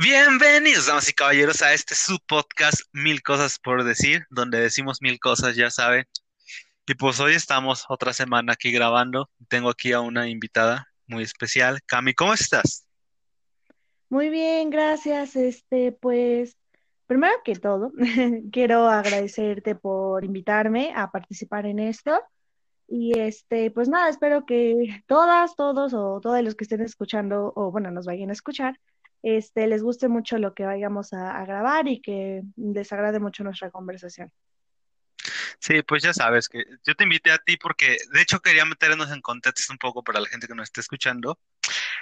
Bienvenidos, damas y caballeros, a este su podcast Mil Cosas por Decir, donde decimos mil cosas, ya saben. Y pues hoy estamos otra semana aquí grabando. Tengo aquí a una invitada muy especial. Cami, ¿cómo estás? Muy bien, gracias. Este, pues, primero que todo, quiero agradecerte por invitarme a participar en esto. Y este, pues nada, espero que todas, todos o todos los que estén escuchando o bueno, nos vayan a escuchar, este, les guste mucho lo que vayamos a, a grabar y que les agrade mucho nuestra conversación. Sí, pues ya sabes que yo te invité a ti porque de hecho quería meternos en contexto un poco para la gente que nos esté escuchando.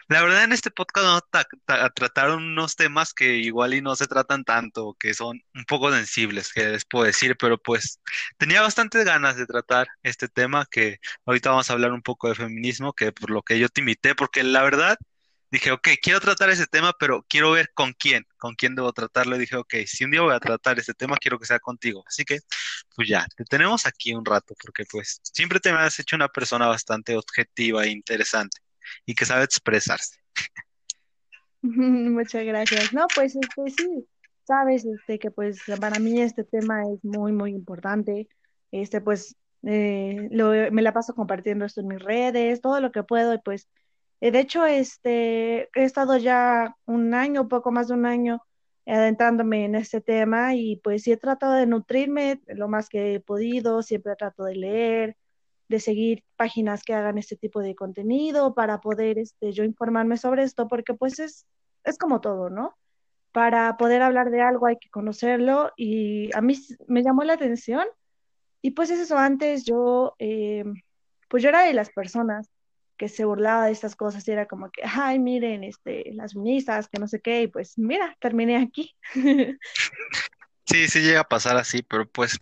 La verdad en este podcast no ta- ta- trataron unos temas que igual y no se tratan tanto, que son un poco sensibles, que les puedo decir, pero pues tenía bastantes ganas de tratar este tema que ahorita vamos a hablar un poco de feminismo, que por lo que yo te invité, porque la verdad dije, ok, quiero tratar ese tema, pero quiero ver con quién, con quién debo tratarlo. Y dije, ok, si un día voy a tratar este tema, quiero que sea contigo. Así que pues ya, te tenemos aquí un rato, porque pues siempre te me has hecho una persona bastante objetiva e interesante y que sabe expresarse. Muchas gracias. No, pues este sí, sabes, este que pues para mí este tema es muy, muy importante. Este, pues eh, lo- me la paso compartiendo esto en mis redes, todo lo que puedo, y pues de hecho, este he estado ya un año, poco más de un año, adentrándome en este tema, y pues sí he tratado de nutrirme lo más que he podido, siempre trato de leer, de seguir páginas que hagan este tipo de contenido para poder este, yo informarme sobre esto, porque pues es es como todo, ¿no? Para poder hablar de algo hay que conocerlo y a mí me llamó la atención y pues es eso, antes yo, eh, pues yo era de las personas que se burlaba de estas cosas y era como que, ay, miren, este, las feministas, que no sé qué, y pues mira, terminé aquí. Sí, sí llega a pasar así, pero pues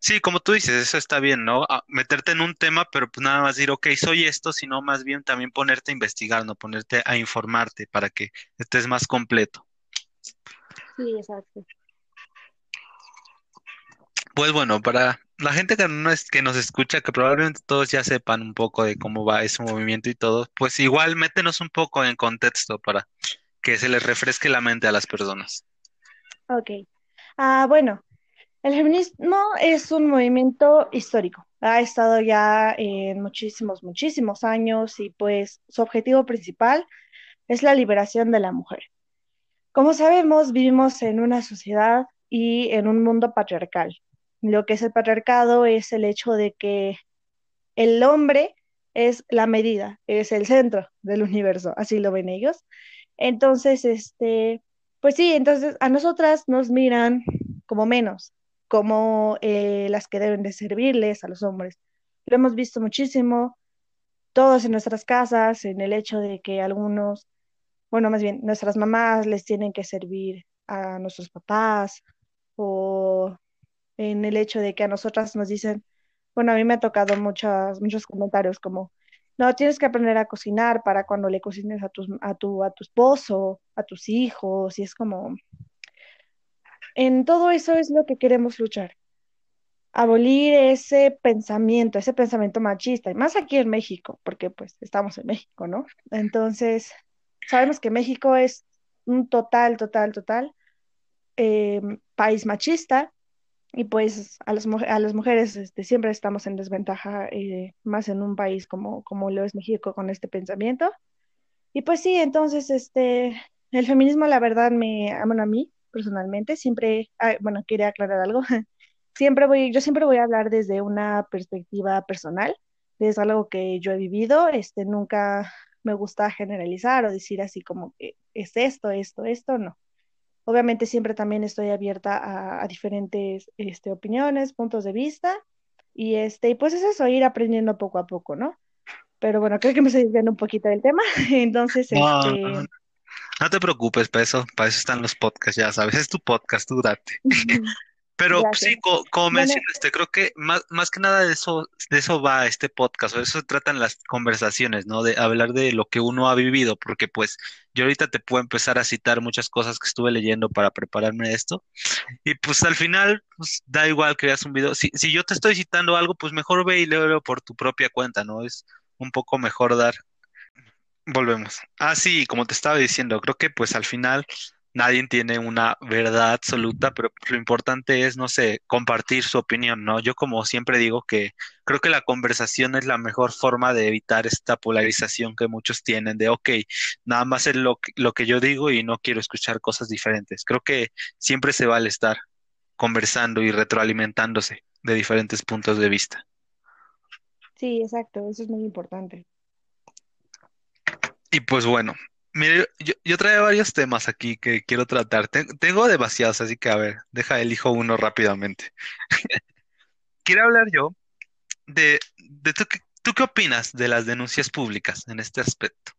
sí, como tú dices, eso está bien, ¿no? A- meterte en un tema, pero pues nada más decir, ok, soy esto, sino más bien también ponerte a investigar, ¿no? Ponerte a informarte para que estés más completo. Sí, exacto. Pues bueno, para la gente que, no es, que nos escucha, que probablemente todos ya sepan un poco de cómo va ese movimiento y todo, pues igual métenos un poco en contexto para que se les refresque la mente a las personas. Ok. Ah, bueno, el feminismo es un movimiento histórico. Ha estado ya en muchísimos, muchísimos años y pues su objetivo principal es la liberación de la mujer. Como sabemos, vivimos en una sociedad y en un mundo patriarcal. Lo que es el patriarcado es el hecho de que el hombre es la medida, es el centro del universo, así lo ven ellos. Entonces, este, pues sí, entonces a nosotras nos miran como menos, como eh, las que deben de servirles a los hombres. Lo hemos visto muchísimo, todos en nuestras casas, en el hecho de que algunos bueno, más bien, nuestras mamás les tienen que servir a nuestros papás o en el hecho de que a nosotras nos dicen, bueno, a mí me ha tocado muchos, muchos comentarios como, no, tienes que aprender a cocinar para cuando le cocines a tus, a tu, a tu esposo, a tus hijos, y es como, en todo eso es lo que queremos luchar, abolir ese pensamiento, ese pensamiento machista, y más aquí en México, porque pues estamos en México, ¿no? Entonces, sabemos que México es un total, total, total eh, país machista y pues a las, mujeres este, siempre estamos en desventaja, eh, más en un país como, como lo es México con este pensamiento. Y pues sí, entonces este, el feminismo la verdad me, bueno, a mí personalmente siempre, ah, bueno, quería aclarar algo, siempre voy, yo siempre voy a hablar desde una perspectiva personal, desde algo que yo he vivido, este, nunca me gusta generalizar o decir así como que es esto, esto, esto, no. Obviamente siempre también estoy abierta a, a diferentes este, opiniones, puntos de vista y este, y pues es eso, ir aprendiendo poco a poco, ¿no? Pero bueno, creo que me estoy desviando un poquito del tema, entonces, No, este, no te preocupes, para eso, para eso están los podcasts, ya sabes, es tu podcast, tú date. Pero sí, gracias. co- como Bueno, mencionaste, creo que más, más que nada de eso, de eso va este podcast, o de eso se tratan las conversaciones, ¿no? De hablar de lo que uno ha vivido, porque pues yo ahorita te puedo empezar a citar muchas cosas que estuve leyendo para prepararme de esto, y pues al final, pues da igual que veas un video. Si, si yo te estoy citando algo, pues mejor ve y léelo por tu propia cuenta, ¿no? Es un poco mejor dar. Volvemos. Ah, sí, como te estaba diciendo, creo que pues al final nadie tiene una verdad absoluta, pero lo importante es, no sé, compartir su opinión, ¿no? Yo como siempre digo que creo que la conversación es la mejor forma de evitar esta polarización que muchos tienen de, ok, nada más es lo, que- lo que yo digo y no quiero escuchar cosas diferentes. Creo que siempre se vale estar conversando y retroalimentándose de diferentes puntos de vista. Sí, exacto, eso es muy importante. Y pues bueno, mire, yo, yo traigo varios temas aquí que quiero tratar. Ten- tengo demasiados, así que a ver, deja elijo uno rápidamente. Quiero hablar yo de, de tú, qué- tú qué opinas de las denuncias públicas en este aspecto.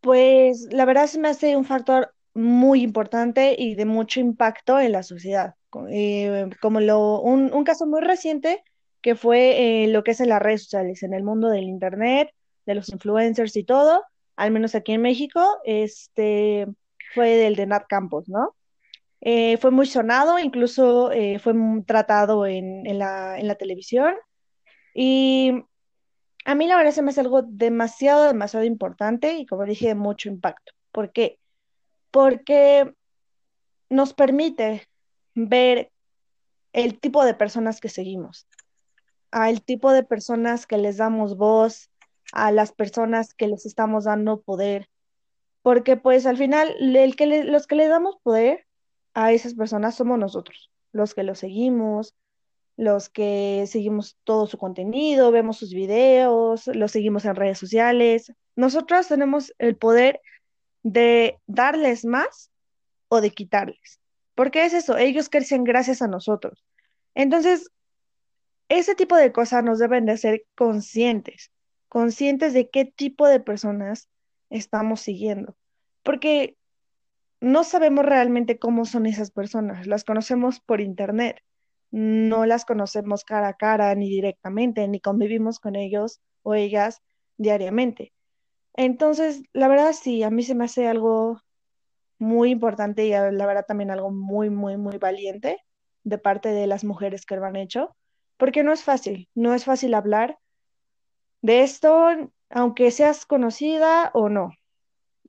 Pues la verdad se me hace un factor muy importante y de mucho impacto en la sociedad. Eh, como lo, un, un caso muy reciente que fue eh, lo que es en las redes sociales, en el mundo del internet, de los influencers y todo, al menos aquí en México, este fue del de Nat Campos, ¿no? Eh, fue muy sonado, incluso eh, fue tratado en, en la, en la televisión y a mí la verdad se me hace algo demasiado, demasiado importante y como dije, de mucho impacto. ¿Por qué? Porque nos permite ver el tipo de personas que seguimos, al tipo de personas que les damos voz, a las personas que les estamos dando poder, porque pues al final el que le- los que le damos poder a esas personas somos nosotros, los que los seguimos, los que seguimos todo su contenido, vemos sus videos, los seguimos en redes sociales. Nosotros tenemos el poder de darles más o de quitarles. Porque es eso, ellos crecen gracias a nosotros. Entonces, ese tipo de cosas nos deben de ser conscientes, conscientes de qué tipo de personas estamos siguiendo. Porque no sabemos realmente cómo son esas personas, las conocemos por internet, no las conocemos cara a cara ni directamente, ni convivimos con ellos o ellas diariamente. Entonces, la verdad sí, a mí se me hace algo muy importante y a- la verdad también algo muy, muy, muy valiente de parte de las mujeres que lo han hecho, porque no es fácil, no es fácil hablar de esto, aunque seas conocida o no.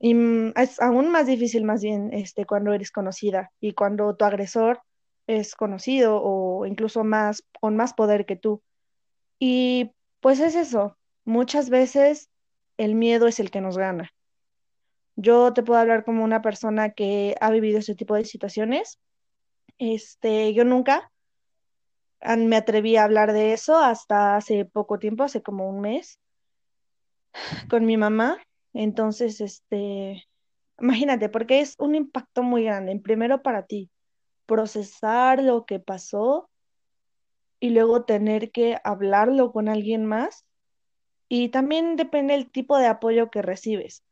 Y mm, es aún más difícil más bien este, cuando eres conocida y cuando tu agresor es conocido o incluso más con más poder que tú. Y pues es eso, muchas veces el miedo es el que nos gana. Yo te puedo hablar como una persona que ha vivido ese tipo de situaciones. Este, yo nunca me atreví a hablar de eso hasta hace poco tiempo, hace como un mes, con mi mamá. Entonces, este, Imagínate, porque es un impacto muy grande. Primero para ti, procesar lo que pasó y luego tener que hablarlo con alguien más. Y también depende del tipo de apoyo que recibes.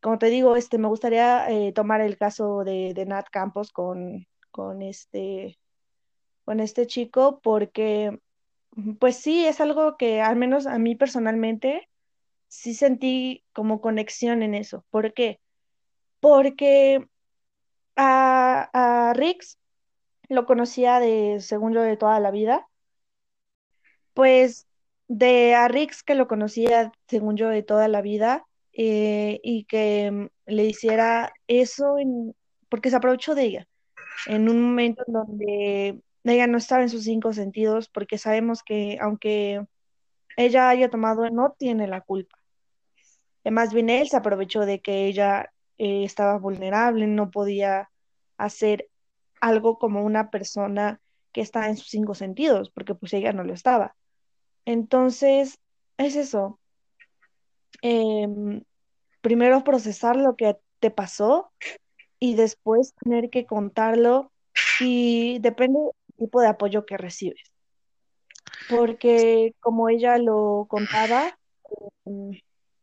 Como te digo, este, me gustaría eh, tomar el caso de, de Nat Campos con, con este, con este chico, porque pues sí, es algo que al menos a mí personalmente sí sentí como conexión en eso. ¿Por qué? Porque a, a Rix lo conocía de, según yo, de toda la vida. Pues de a Rix que lo conocía, según yo, de toda la vida, eh, y que mm, le hiciera eso en- porque se aprovechó de ella, en un momento en donde ella no estaba en sus cinco sentidos, porque sabemos que aunque ella haya tomado, no tiene la culpa. Eh, Más bien él se aprovechó de que ella eh, estaba vulnerable, no podía hacer algo como una persona que está en sus cinco sentidos, porque pues ella no lo estaba. Entonces, es eso. em, primero procesar lo que te pasó y después tener que contarlo y depende tipo de apoyo que recibes. Porque como ella lo contaba, mm,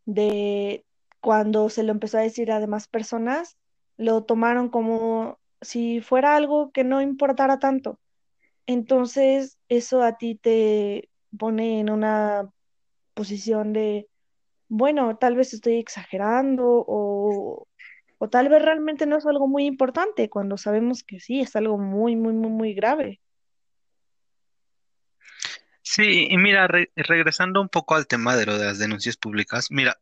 de cuando se lo empezó a decir a demás personas, lo tomaron como si fuera algo que no importara tanto. Entonces, eso a ti te pone en una posición de, bueno, tal vez estoy exagerando o, o tal vez realmente no es algo muy importante cuando sabemos que sí, es algo muy, muy, muy, muy grave. Sí, y mira, re- regresando un poco al tema de lo de las denuncias públicas, mira,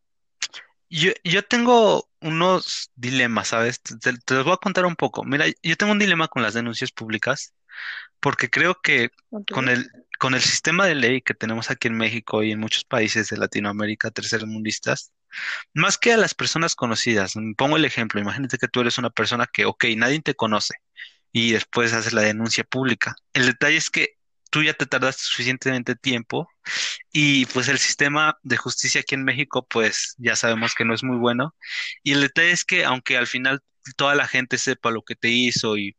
Yo, yo tengo unos dilemas, ¿sabes? Te, los voy a contar un poco. Mira, yo tengo un dilema con las denuncias públicas porque creo que Ok. con el, con el sistema de ley que tenemos aquí en México y en muchos países de Latinoamérica tercermundistas, más que a las personas conocidas, mm, pongo el ejemplo, imagínate que tú eres una persona que, ok, nadie te conoce y después haces la denuncia pública. El detalle es que tú ya te tardaste suficientemente tiempo y pues el sistema de justicia aquí en México, pues ya sabemos que no es muy bueno. Y el detalle es que aunque al final toda la gente sepa lo que te hizo y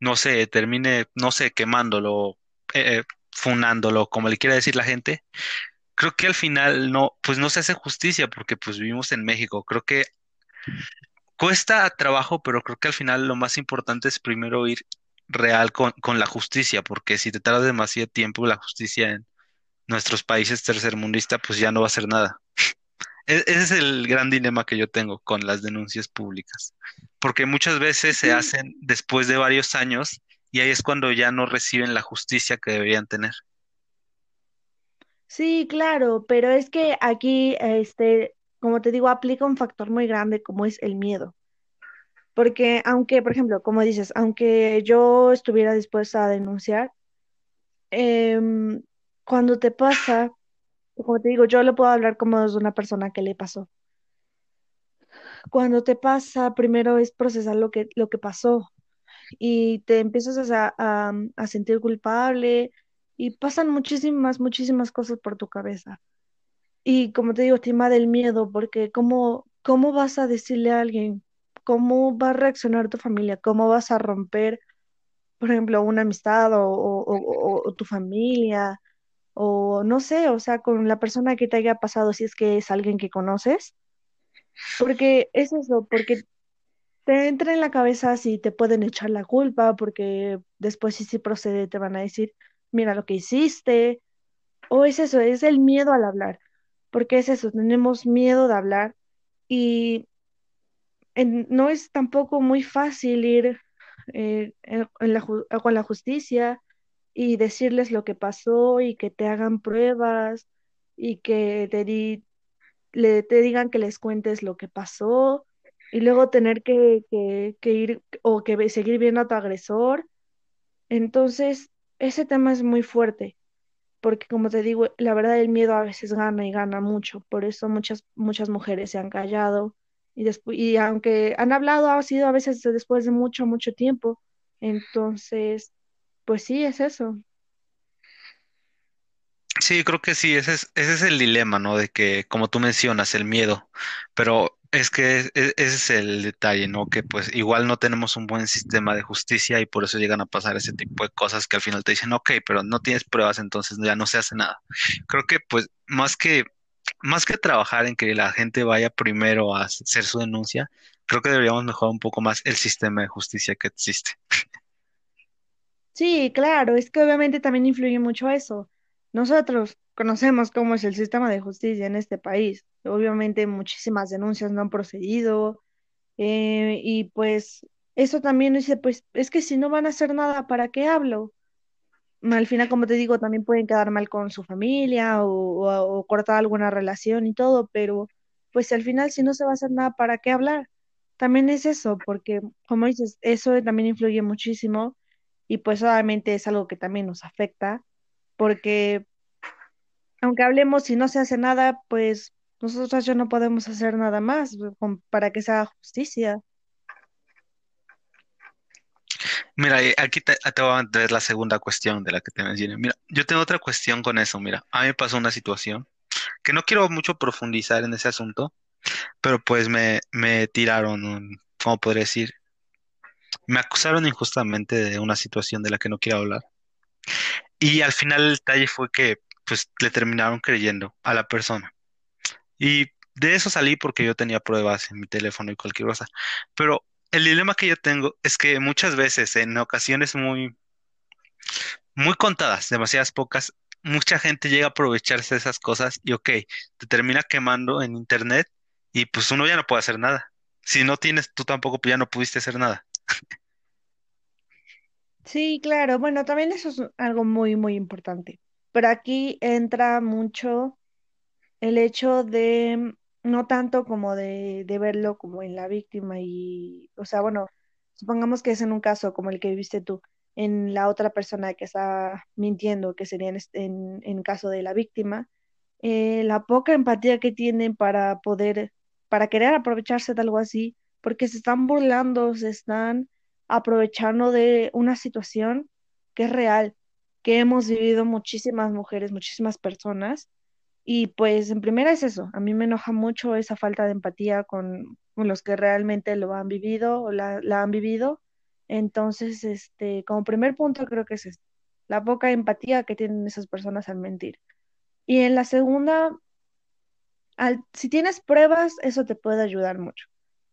no sé, termine, no sé, quemándolo, eh, eh, funándolo, como le quiera decir la gente, creo que al final no, pues no se hace justicia porque pues vivimos en México. Creo que cuesta trabajo, pero creo que al final lo más importante es primero ir real con, con la justicia, porque si te tarda demasiado tiempo la justicia en nuestros países tercermundistas, pues ya no va a hacer nada. E- Ese es el gran dilema que yo tengo con las denuncias públicas, porque muchas veces se hacen después de varios años y ahí es cuando ya no reciben la justicia que deberían tener. sí, claro, pero es que aquí, este, como te digo, aplica un factor muy grande como es el miedo. Porque aunque, por ejemplo, como dices, aunque yo estuviera dispuesta a denunciar, em, cuando te pasa, como te digo, yo le puedo hablar como de una persona que le pasó. Cuando te pasa, primero es procesar lo que, lo que pasó y te empiezas a, a, a sentir culpable y pasan muchísimas, muchísimas cosas por tu cabeza. Y como te digo, te invade el miedo porque ¿cómo, cómo vas a decirle a alguien? ¿Cómo va a reaccionar tu familia? ¿Cómo vas a romper, por ejemplo, una amistad o, o, o- o tu familia? O no sé, o sea, con la persona que te haya pasado, si es que es alguien que conoces. Porque es eso, porque te entra en la cabeza si te pueden echar la culpa, porque después si sí procede te van a decir, mira lo que hiciste. O es eso, es el miedo al hablar, porque es eso, tenemos miedo de hablar y no es tampoco muy fácil ir eh, con la justicia y decirles lo que pasó y que te hagan pruebas y que te, di- le, te digan que les cuentes lo que pasó y luego tener que, que, que ir o que seguir viendo a tu agresor. Entonces, ese tema es muy fuerte porque como te digo, la verdad el miedo a veces gana y gana mucho, por eso muchas, muchas mujeres se han callado y, despu- y aunque han hablado, ha sido a veces después de mucho, mucho tiempo, entonces, pues sí, es eso. Sí, creo que sí, ese es, ese es el dilema, ¿no? De que, como tú mencionas, el miedo, pero es que es- ese es el detalle, ¿no? Que pues igual no tenemos un buen sistema de justicia y por eso llegan a pasar ese tipo de cosas que al final te dicen, ok, pero no tienes pruebas, entonces ya no se hace nada. Creo que pues más que, más que trabajar en que la gente vaya primero a hacer su denuncia, creo que deberíamos mejorar un poco más el sistema de justicia que existe. Sí, claro, es que obviamente también influye mucho eso. Nosotros conocemos cómo es el sistema de justicia en este país. Obviamente muchísimas denuncias no han procedido eh, y pues eso también dice, pues es que si no van a hacer nada, ¿para qué hablo? Al final, como te digo, también pueden quedar mal con su familia o, cortar alguna relación y todo, pero pues al final si no se va a hacer nada, ¿para qué hablar? También es eso, porque como dices, eso también influye muchísimo y pues obviamente es algo que también nos afecta, porque aunque hablemos y no se hace nada, pues nosotros ya no podemos hacer nada más con- para que se haga justicia. Mira, eh, aquí te, te voy a traer la segunda cuestión de la que te mencioné. Mira, yo tengo otra cuestión con eso. Mira, a mí me pasó una situación que no quiero mucho profundizar en ese asunto, pero pues me, me tiraron, un- ¿cómo podría decir? Me acusaron injustamente de una situación de la que no quiero hablar. Y al final el detalle fue que pues le terminaron creyendo a la persona. Y de eso salí porque yo tenía pruebas en mi teléfono y cualquier cosa. Pero el dilema que yo tengo es que muchas veces, en ocasiones muy muy contadas, demasiadas pocas. Mucha gente llega a aprovecharse de esas cosas y ok, te termina quemando en internet y pues uno ya no puede hacer nada. Si no tienes, tú tampoco pues, ya no pudiste hacer nada. Sí, claro, bueno, también eso es algo muy, muy importante. Pero aquí entra mucho el hecho de no tanto como de, de verlo como en la víctima y, o sea, bueno, supongamos que es en un caso como el que viste tú, en la otra persona que está mintiendo, que sería en, en, en caso de la víctima, eh, la poca empatía que tienen para poder, para querer aprovecharse de algo así, porque se están burlando, se están aprovechando de una situación que es real, que hemos vivido muchísimas mujeres, muchísimas personas y pues en primera es eso, a mí me enoja mucho esa falta de empatía con, con los que realmente lo han vivido o la, la han vivido. Entonces, este, como primer punto creo que es esto, la poca empatía que tienen esas personas al mentir. Y en la segunda, al, si tienes pruebas, eso te puede ayudar mucho.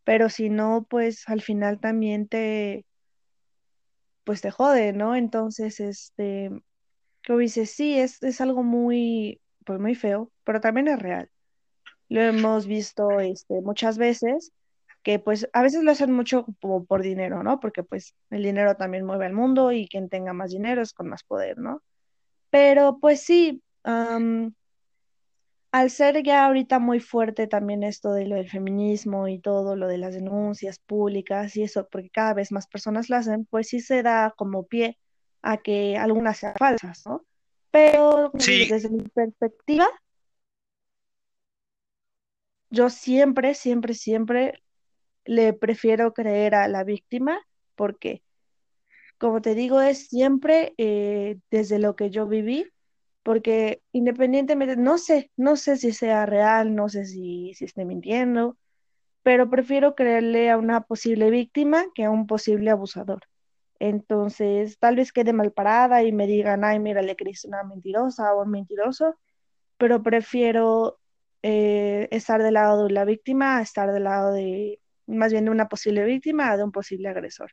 Pero si no, pues al final también te, pues te jode, ¿no? Entonces, este, como dices, sí, es, es algo muy, pues muy feo, pero también es real. Lo hemos visto este, muchas veces, que pues a veces lo hacen mucho como por dinero, ¿no? Porque pues el dinero también mueve al mundo y quien tenga más dinero es con más poder, ¿no? Pero pues sí, al ser ya ahorita muy fuerte también esto de lo del feminismo y todo lo de las denuncias públicas y eso, porque cada vez más personas lo hacen, pues sí se da como pie a que algunas sean falsas, ¿no? Pero Sí, desde mi perspectiva, yo siempre, siempre, siempre le prefiero creer a la víctima porque, como te digo, es siempre eh, desde lo que yo viví, porque independientemente, no sé, no sé si sea real, no sé si, si esté mintiendo, pero prefiero creerle a una posible víctima que a un posible abusador. Entonces, tal vez quede mal parada y me digan, ay, mira, le creíste una mentirosa o un mentiroso, pero prefiero eh, estar del lado de la víctima estar del lado de, más bien de una posible víctima de un posible agresor.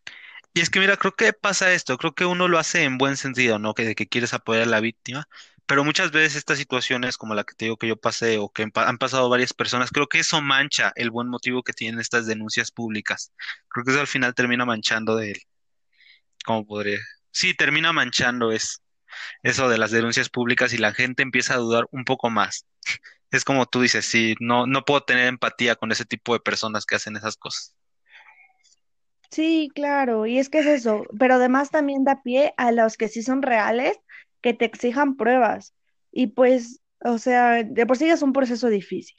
y es que mira, creo que pasa esto, creo que uno lo hace en buen sentido, ¿no? Que de que quieres apoyar a la víctima, pero muchas veces estas situaciones como la que te digo que yo pasé o que han pasado varias personas, creo que eso mancha el buen motivo que tienen estas denuncias públicas. Creo que eso al final termina manchando de él, ¿cómo podría? Sí, termina manchando es eso de las denuncias públicas y la gente empieza a dudar un poco más. Es como tú dices, sí, no, no puedo tener empatía con ese tipo de personas que hacen esas cosas. Sí, claro, y es que es eso, pero además también da pie a los que sí son reales, que te exijan pruebas. Y pues, o sea, de por sí es un proceso difícil.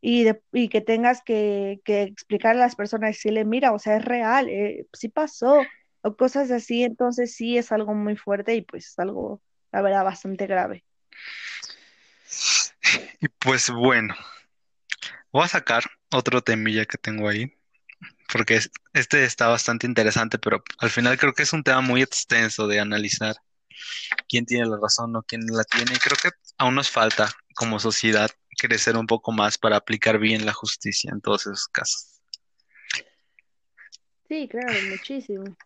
Y, de, y que tengas que, que explicar a las personas, decirle, mira, o sea, es real, eh, sí pasó, o cosas así, entonces sí es algo muy fuerte y pues es algo, la verdad, bastante grave. Y pues bueno, voy a sacar otro temilla que tengo ahí, porque es- este está bastante interesante, pero al final creo que es un tema muy extenso de analizar quién tiene la razón o quién la tiene. Y creo que aún nos falta como sociedad crecer un poco más para aplicar bien la justicia en todos esos casos. Sí, claro, muchísimo.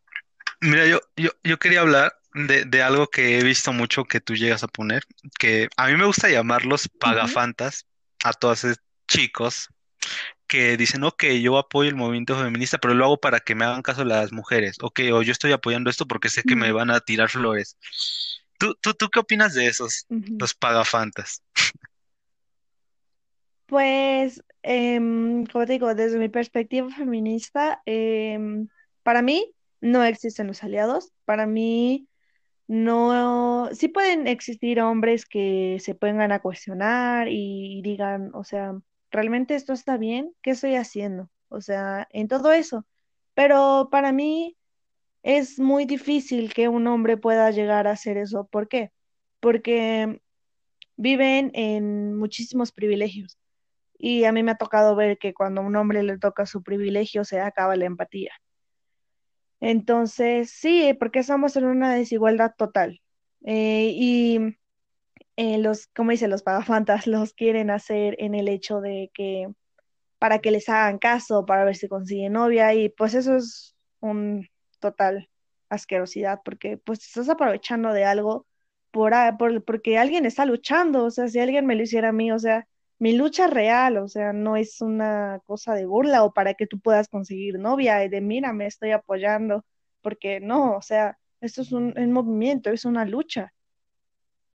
Mira, yo, yo, yo quería hablar de, de algo que he visto mucho que tú llegas a poner, que a mí me gusta llamarlos Ujú, pagafantas a todos esos chicos que dicen, ok, yo apoyo el movimiento feminista, pero lo hago para que me hagan caso las mujeres, ok, o yo estoy apoyando esto porque sé que me van a tirar flores. ¿Tú, tú, tú qué opinas de esos, ujú. los pagafantas? Pues, em, como te digo, desde mi perspectiva feminista, em, para mí no existen los aliados. Para mí no, sí pueden existir hombres que se pongan a cuestionar y digan, o sea, ¿realmente esto está bien? ¿Qué estoy haciendo? O sea, en todo eso. Pero para mí es muy difícil que un hombre pueda llegar a hacer eso. ¿Por qué? Porque viven en muchísimos privilegios. Y a mí me ha tocado ver que cuando a un hombre le toca su privilegio se acaba la empatía. Entonces, sí, porque estamos en una desigualdad total. Eh, y eh, los, como dice, los pagafantas los quieren hacer en el hecho de que para que les hagan caso, para ver si consiguen novia, y pues eso es un total asquerosidad, porque pues estás aprovechando de algo por, a- por- porque alguien está luchando, o sea, si alguien me lo hiciera a mí, o sea, mi lucha real, o sea, no es una cosa de burla o para que tú puedas conseguir novia y de mira, me estoy apoyando, porque no, o sea, esto es un, un movimiento, es una lucha.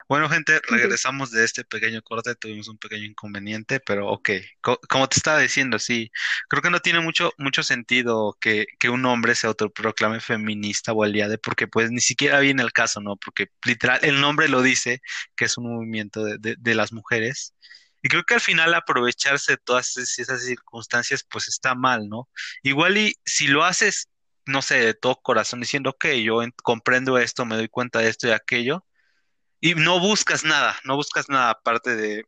Bueno, gente, regresamos de este pequeño corte, tuvimos un pequeño inconveniente, pero ok, Co- como te estaba diciendo, sí, creo que no tiene mucho, mucho sentido que, que un hombre se autoproclame feminista o aliade, porque pues ni siquiera viene el caso, ¿no? Porque literal, el nombre lo dice, que es un movimiento de, de, de las mujeres, y creo que al final aprovecharse de todas es- esas circunstancias, pues está mal, ¿no? Igual y si lo haces, no sé, de todo corazón, diciendo, ok, yo en- comprendo esto, me doy cuenta de esto y aquello y no buscas nada, no buscas nada aparte de,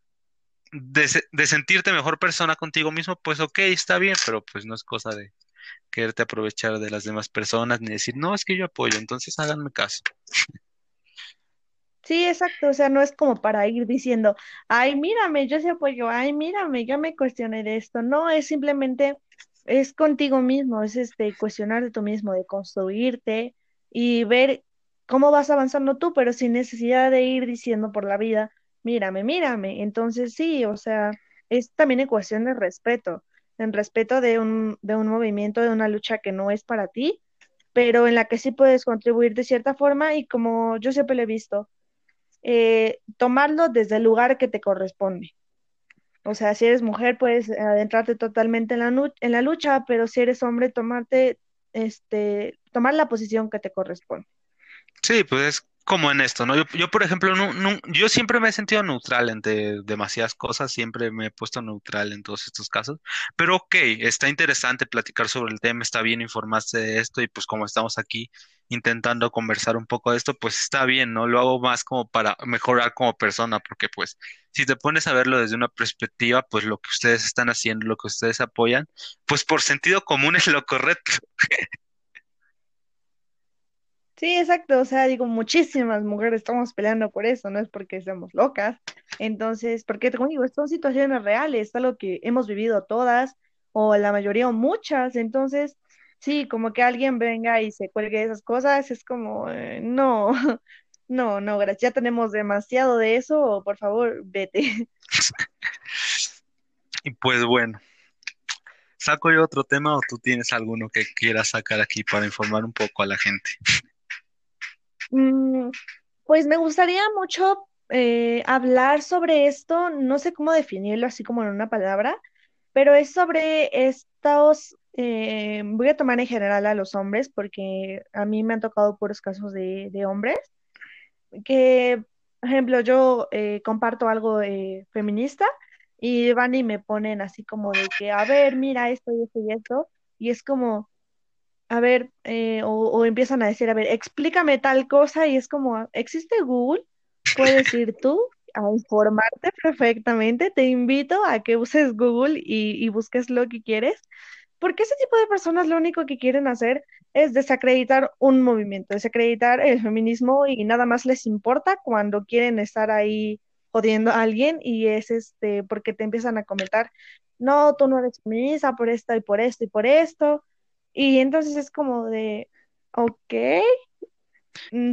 de, de sentirte mejor persona contigo mismo, pues ok, está bien, pero pues no es cosa de quererte aprovechar de las demás personas ni decir, no, es que yo apoyo, entonces háganme caso. Sí, exacto, o sea, no es como para ir diciendo, ay, mírame, yo sí apoyo, ay, mírame, yo me cuestioné de esto. No, es simplemente, es contigo mismo, es este, cuestionar de tú mismo, de construirte y ver cómo vas avanzando tú, pero sin necesidad de ir diciendo por la vida, mírame, mírame. Entonces, sí, o sea, es también en cuestión de respeto, en respeto de un, de un movimiento, de una lucha que no es para ti, pero en la que sí puedes contribuir de cierta forma y como yo siempre lo he visto eh, tomarlo desde el lugar que te corresponde. O sea, si eres mujer, puedes adentrarte totalmente en la, en la lucha, pero si eres hombre, tomarte, este, tomar la posición que te corresponde. Sí, pues es como en esto, ¿no? Yo, por ejemplo, no- yo siempre me he sentido neutral entre demasiadas cosas, siempre me he puesto neutral en todos estos casos, pero ok, está interesante platicar sobre el tema, está bien informarse de esto y pues como estamos aquí intentando conversar un poco de esto, pues está bien, ¿no? Lo hago más como para mejorar como persona, porque pues si te pones a verlo desde una perspectiva, pues lo que ustedes están haciendo, lo que ustedes apoyan, pues por sentido común es lo correcto. Sí, exacto. O sea, digo, muchísimas mujeres estamos peleando por eso, no es porque seamos locas. Entonces, porque como digo, son situaciones reales, es algo que hemos vivido todas, o la mayoría, o muchas. Entonces, sí, como que alguien venga y se cuelgue de esas cosas, es como, eh, no, no, no, gracias, ya tenemos demasiado de eso, por favor, vete. Y pues bueno. ¿Saco yo otro tema o tú tienes alguno que quieras sacar aquí para informar un poco a la gente? Mm, pues me gustaría mucho eh, hablar sobre esto, no sé cómo definirlo así como en una palabra pero es sobre estos, eh, voy a tomar en general a los hombres, porque a mí me han tocado puros casos de, de hombres, que, por ejemplo, yo eh, comparto algo eh, feminista y van y me ponen así como de que, a ver, mira esto y esto y esto, y es como, a ver, eh, o, o empiezan a decir, a ver, explícame tal cosa, y es como, ¿existe Google? Puedes ir tú a informarte perfectamente. Te invito a que uses Google y, y busques lo que quieres, porque ese tipo de personas lo único que quieren hacer es desacreditar un movimiento, desacreditar el feminismo y nada más les importa cuando quieren estar ahí jodiendo a alguien y es este, porque te empiezan a comentar, no, tú no eres feminista por esto y por esto y por esto. Y entonces es como de, ok,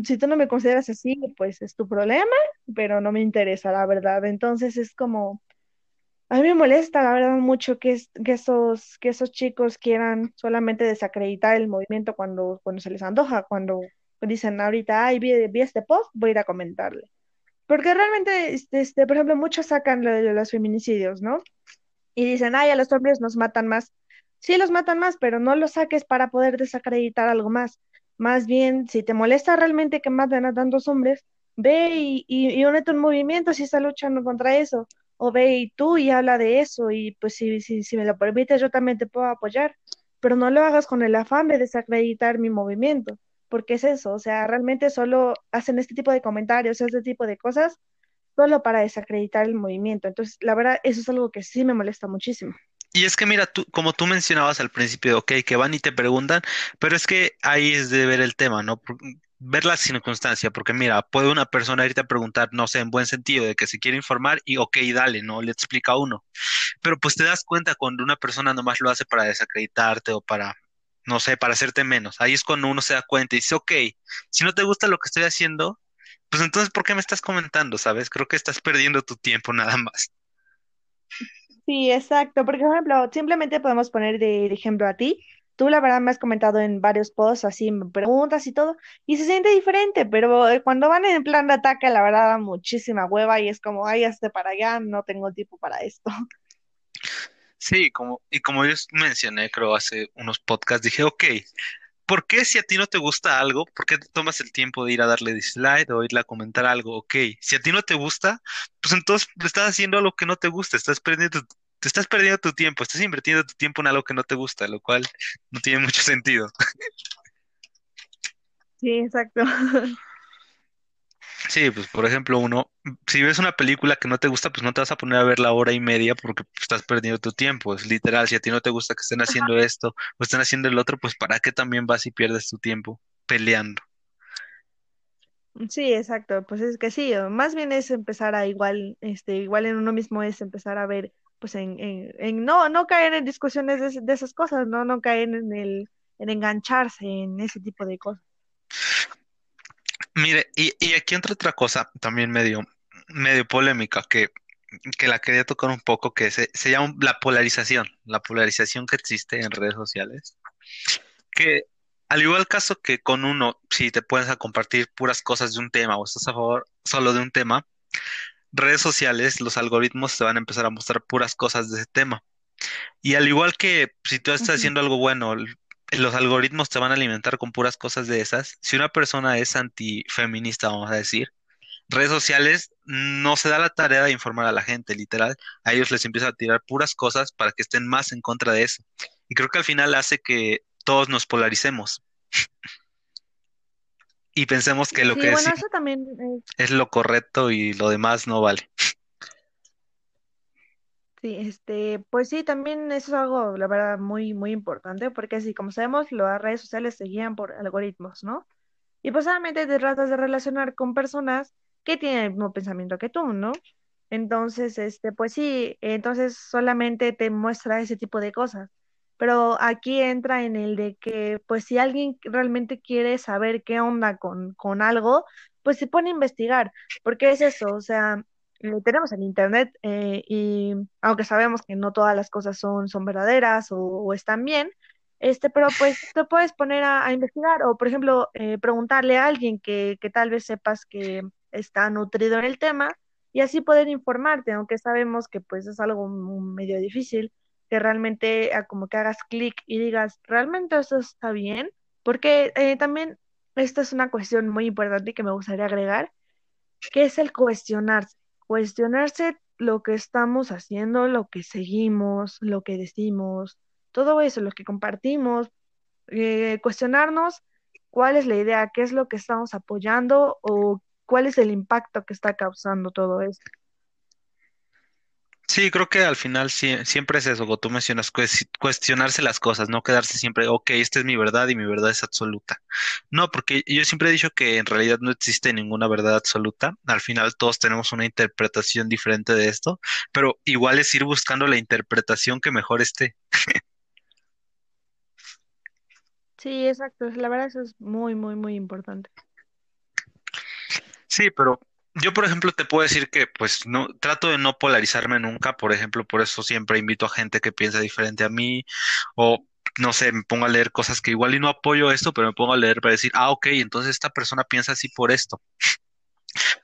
si tú no me consideras así, pues es tu problema, pero no me interesa, la verdad. Entonces es como, a mí me molesta, la verdad, mucho que, es- que esos, que esos chicos quieran solamente desacreditar el movimiento cuando, cuando se les antoja, cuando dicen ahorita, ay, vi, vi este post, voy a ir a comentarle. Porque realmente, este, este, por ejemplo, muchos sacan de los feminicidios, ¿no? Y dicen, ay, a los hombres nos matan más. Sí, los matan más, pero no los saques para poder desacreditar algo más. Más bien, si te molesta realmente que maten a tantos hombres, ve y, y, y únete un movimiento si está luchando contra eso. O ve y tú y habla de eso. Y pues si, si, si me lo permites, yo también te puedo apoyar. Pero no lo hagas con el afán de desacreditar mi movimiento. Porque es eso, o sea, realmente solo hacen este tipo de comentarios, este tipo de cosas solo para desacreditar el movimiento. Entonces, la verdad, eso es algo que sí me molesta muchísimo. Y es que mira, tú, como tú mencionabas al principio, ok, que van y te preguntan, pero es que ahí es de ver el tema, ¿no? Ver la circunstancia, porque mira, puede una persona irte a preguntar, no sé, en buen sentido, de que se quiere informar y ok, dale, ¿no? Le explica a uno. Pero pues te das cuenta cuando una persona nomás lo hace para desacreditarte o para, no sé, para hacerte menos. Ahí es cuando uno se da cuenta y dice, ok, si no te gusta lo que estoy haciendo, pues entonces, ¿por qué me estás comentando, sabes? Creo que estás perdiendo tu tiempo nada más. Sí, exacto, porque por ejemplo, simplemente podemos poner de, ejemplo a ti. tú la verdad me has comentado en varios posts, así me preguntas y todo, y se siente diferente, pero eh, cuando van en plan de ataque, la verdad da muchísima hueva y es como, ay, hazte para allá, no tengo tiempo para esto. Sí, como, y como yo mencioné, creo, hace unos podcasts, dije, ok, ¿por qué si a ti no te gusta algo, por qué te tomas el tiempo de ir a darle dislike o irle a comentar algo? Ok, si a ti no te gusta, pues entonces estás haciendo algo que no te gusta, estás perdiendo, te estás perdiendo tu tiempo, estás invirtiendo tu tiempo en algo que no te gusta, lo cual no tiene mucho sentido. Sí, exacto. Sí, pues por ejemplo, uno, si ves una película que no te gusta, pues no te vas a poner a ver la hora y media porque pues, estás perdiendo tu tiempo. Es literal, si a ti no te gusta que estén haciendo esto o estén haciendo el otro, pues ¿para qué también vas y pierdes tu tiempo peleando? Sí, exacto, pues es que sí, o más bien es empezar a igual, este, igual en uno mismo es empezar a ver, pues en, en, en no, no caer en discusiones de, de esas cosas, no, no caer en el, en engancharse en ese tipo de cosas. Mire, y, y aquí entra otra cosa también medio, medio polémica que, que la quería tocar un poco, que se, se llama la polarización, la polarización que existe en redes sociales, que al igual caso que con uno, si te puedes a compartir puras cosas de un tema o estás a favor solo de un tema, redes sociales, los algoritmos te van a empezar a mostrar puras cosas de ese tema. Y al igual que si tú estás haciendo algo bueno, los algoritmos te van a alimentar con puras cosas de esas. Si una persona es antifeminista, vamos a decir, redes sociales no se da la tarea de informar a la gente, literal. A ellos les empieza a tirar puras cosas para que estén más en contra de eso. Y creo que al final hace que todos nos polaricemos y pensemos que lo que bueno, eso también es lo correcto y lo demás no vale. Sí, este, pues sí, también eso es algo, la verdad, muy, muy importante, porque sí, como sabemos, las redes sociales se guían por algoritmos, ¿no? Y pues obviamente te tratas de relacionar con personas que tienen el mismo pensamiento que tú, ¿no? Entonces, este, pues sí, entonces solamente te muestra ese tipo de cosas. Pero aquí entra en el de que, pues si alguien realmente quiere saber qué onda con, con algo, pues se pone a investigar, porque es eso, o sea, eh, tenemos el internet eh, y aunque sabemos que no todas las cosas son, son verdaderas o, están bien, este, pero pues te puedes poner a, investigar o, por ejemplo, eh, preguntarle a alguien que, que tal vez sepas que está nutrido en el tema y así poder informarte, aunque sabemos que pues es algo medio difícil, que realmente como que hagas clic y digas, ¿realmente eso está bien? Porque eh, también esta es una cuestión muy importante que me gustaría agregar, que es el cuestionarse, cuestionarse lo que estamos haciendo, lo que seguimos, lo que decimos, todo eso, lo que compartimos, eh, cuestionarnos cuál es la idea, qué es lo que estamos apoyando o cuál es el impacto que está causando todo esto. Sí, creo que al final sí- siempre es eso, como tú mencionas, cues- cuestionarse las cosas, no quedarse siempre, ok, esta es mi verdad y mi verdad es absoluta. No, porque yo siempre he dicho que en realidad no existe ninguna verdad absoluta. Al final todos tenemos una interpretación diferente de esto, pero igual es ir buscando la interpretación que mejor esté. Sí, exacto. La verdad eso es muy, muy, muy importante. Sí, pero yo, por ejemplo, te puedo decir que pues no trato de no polarizarme nunca, por ejemplo, por eso siempre invito a gente que piensa diferente a mí o no sé, me pongo a leer cosas que igual y no apoyo esto, pero me pongo a leer para decir, ah, ok, entonces esta persona piensa así por esto.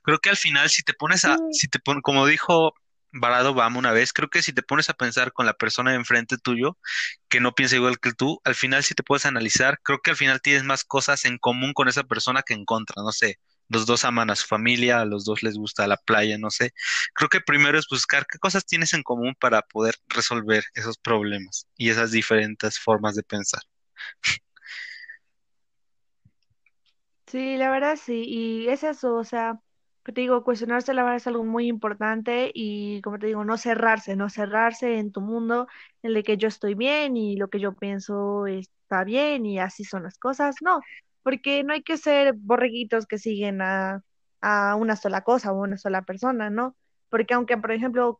Creo que al final si te pones a, si te pon, como dijo Barack Obama una vez, creo que si te pones a pensar con la persona de enfrente tuyo que no piensa igual que tú, al final si te puedes analizar, creo que al final tienes más cosas en común con esa persona que en contra, no sé. Los dos aman a su familia, a los dos les gusta la playa, no sé. Creo que primero es buscar qué cosas tienes en común para poder resolver esos problemas y esas diferentes formas de pensar. sí, la verdad sí. Y es eso, o sea, te digo, cuestionarse la verdad es algo muy importante y como te digo, no cerrarse, no cerrarse en tu mundo, en el que yo estoy bien y lo que yo pienso está bien y así son las cosas. No, porque no hay que ser borreguitos que siguen a, a una sola cosa o una sola persona, ¿no? Porque aunque, por ejemplo,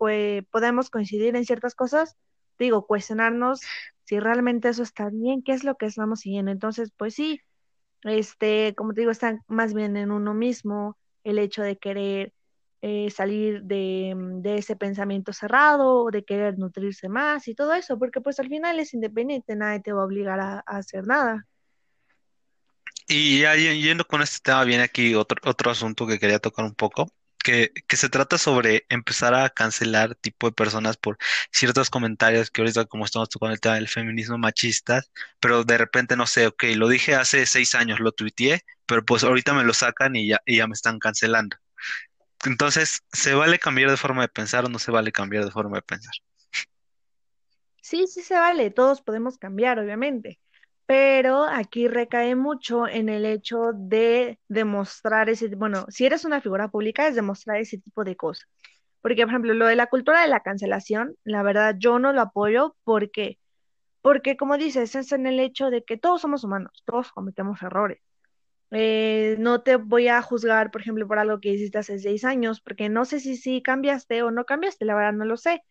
podemos coincidir en ciertas cosas, digo, cuestionarnos si realmente eso está bien, qué es lo que estamos siguiendo. Entonces, pues sí. Este, como te digo, está más bien en uno mismo el hecho de querer. eh, salir de, de ese pensamiento cerrado, de querer nutrirse más y todo eso, porque pues al final es independiente, nadie te va a obligar a hacer nada. Y ya yendo con este tema, viene aquí otro, otro asunto que quería tocar un poco, que, que se trata sobre empezar a cancelar tipo de personas por ciertos comentarios que ahorita como estamos tocando el tema del feminismo machista, pero de repente no sé, ok, lo dije hace seis años, lo tuiteé, pero pues ahorita me lo sacan y ya, y ya me están cancelando. Entonces, ¿se vale cambiar de forma de pensar o no se vale cambiar de forma de pensar? Sí, sí se vale, todos podemos cambiar, obviamente, pero aquí recae mucho en el hecho de demostrar ese, bueno, si eres una figura pública, es demostrar ese tipo de cosas. Porque, por ejemplo, lo de la cultura de la cancelación, la verdad, yo no lo apoyo porque, porque como dices, es en el hecho de que todos somos humanos, todos cometemos errores. Eh, no te voy a juzgar, por ejemplo, por algo que hiciste hace seis años, porque no sé si sí cambiaste o no cambiaste, la verdad no lo sé.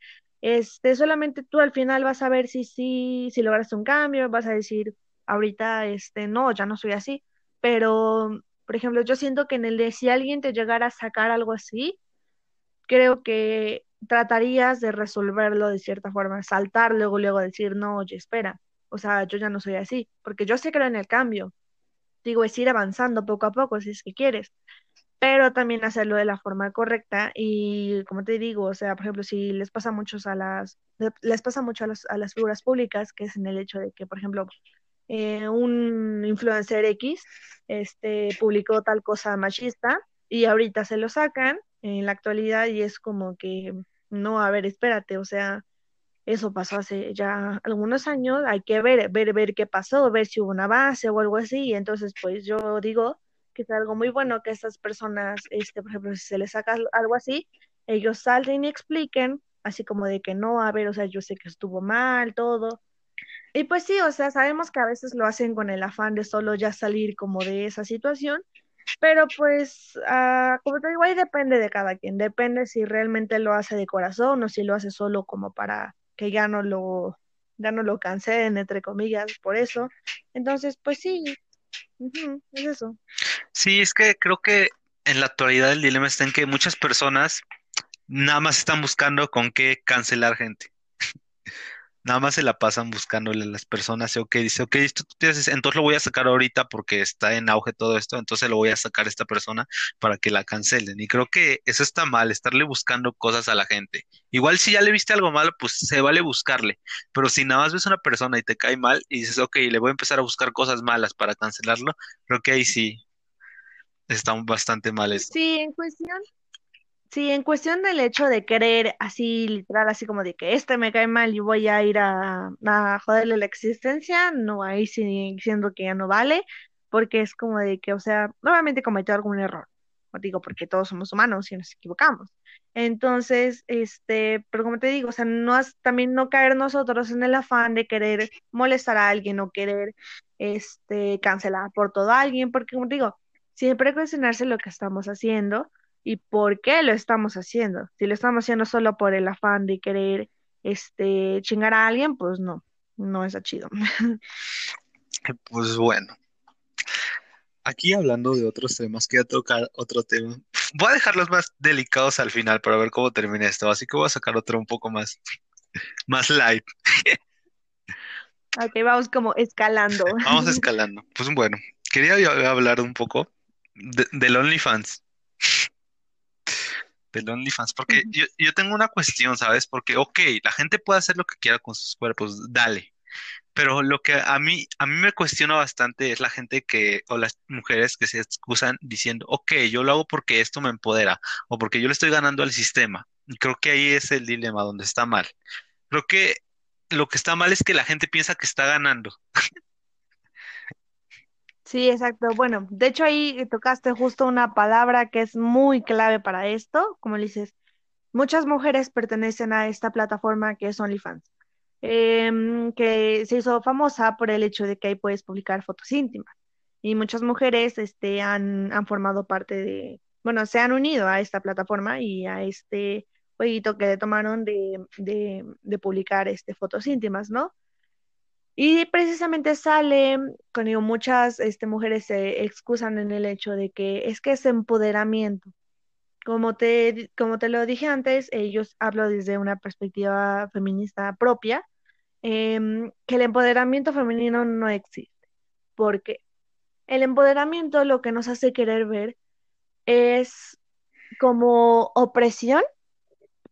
Este, solamente tú al final vas a ver si sí, si lograste un cambio, vas a decir, ahorita, este, no, ya no soy así. Pero, por ejemplo, yo siento que en el de si alguien te llegara a sacar algo así, creo que tratarías de resolverlo de cierta forma, saltar luego, luego decir, no, oye, espera, o sea, yo ya no soy así, porque yo que creo en el cambio digo, es ir avanzando poco a poco si es que quieres, pero también hacerlo de la forma correcta y como te digo, o sea, por ejemplo, si les pasa muchos a las, les pasa mucho a, las a las figuras públicas, que es en el hecho de que, por ejemplo, eh, un influencer X este, publicó tal cosa machista y ahorita se lo sacan en la actualidad y es como que, no, a ver, espérate, o sea, eso pasó hace ya algunos años, hay que ver, ver, ver qué pasó, ver si hubo una base o algo así. Y entonces, pues yo digo que es algo muy bueno que estas personas, este, por ejemplo, si se les saca algo así, ellos salten y expliquen, así como de que no, a ver, o sea, yo sé que estuvo mal, todo. Y pues sí, o sea, sabemos que a veces lo hacen con el afán de solo ya salir como de esa situación, pero pues, ah, como te digo, ahí depende de cada quien, depende si realmente lo hace de corazón o si lo hace solo como para que ya no lo, ya no lo cancelen, entre comillas, por eso. Entonces, pues sí, es eso. Sí, es que creo que en la actualidad el dilema está en que muchas personas nada más están buscando con qué cancelar gente. Nada más se la pasan buscándole a las personas, y ok, dice, ok, esto tú haces, entonces lo voy a sacar ahorita porque está en auge todo esto, entonces lo voy a sacar a esta persona para que la cancelen. Y creo que eso está mal, estarle buscando cosas a la gente. Igual si ya le viste algo malo, pues se vale buscarle, pero si nada más ves a una persona y te cae mal y dices, ok, le voy a empezar a buscar cosas malas para cancelarlo, creo que ahí sí está bastante mal eso. Sí, en cuestión, sí, en cuestión del hecho de querer así, literal, así como de que este me cae mal y voy a ir a, joderle la existencia, no, ahí sí diciendo que ya no vale, porque es como de que, o sea, nuevamente cometió algún error. Os digo, porque todos somos humanos y nos equivocamos. Entonces, este, pero como te digo, o sea, no has- también no caer nosotros en el afán de querer molestar a alguien o querer, este, cancelar por todo a alguien, porque como te digo, siempre cuestionarse lo que estamos haciendo y por qué lo estamos haciendo. Si lo estamos haciendo solo por el afán de querer, este, chingar a alguien, pues no, no es chido. Pues bueno. Aquí hablando de otros temas, quiero tocar otro tema. Voy a dejar los más delicados al final para ver cómo termina esto, así que voy a sacar otro un poco más, más light. Ok, vamos como escalando. Vamos escalando. Pues bueno, quería yo hablar un poco de, del OnlyFans, del OnlyFans, porque yo, yo tengo una cuestión, ¿sabes? Porque, ok, la gente puede hacer lo que quiera con sus cuerpos, dale. Pero lo que a mí, a mí me cuestiona bastante es la gente que, o las mujeres que se excusan diciendo, ok, yo lo hago porque esto me empodera, o porque yo le estoy ganando al sistema. Y creo que ahí es el dilema donde está mal. Creo que lo que está mal es que la gente piensa que está ganando. Sí, exacto. Bueno, de hecho ahí tocaste justo una palabra que es muy clave para esto. Como le dices, muchas mujeres pertenecen a esta plataforma que es OnlyFans, em, que se hizo famosa por el hecho de que ahí puedes publicar fotos íntimas. Y muchas mujeres este, han, han formado parte de, bueno, se han unido a esta plataforma y a este jueguito que le tomaron de, de, de publicar este, fotos íntimas, ¿no? Y precisamente sale, con digo, muchas este, mujeres se excusan en el hecho de que es que es empoderamiento. Como te, como te lo dije antes, ellos hablo desde una perspectiva feminista propia, em, que el empoderamiento femenino no existe. Porque el empoderamiento lo que nos hace querer ver es como opresión,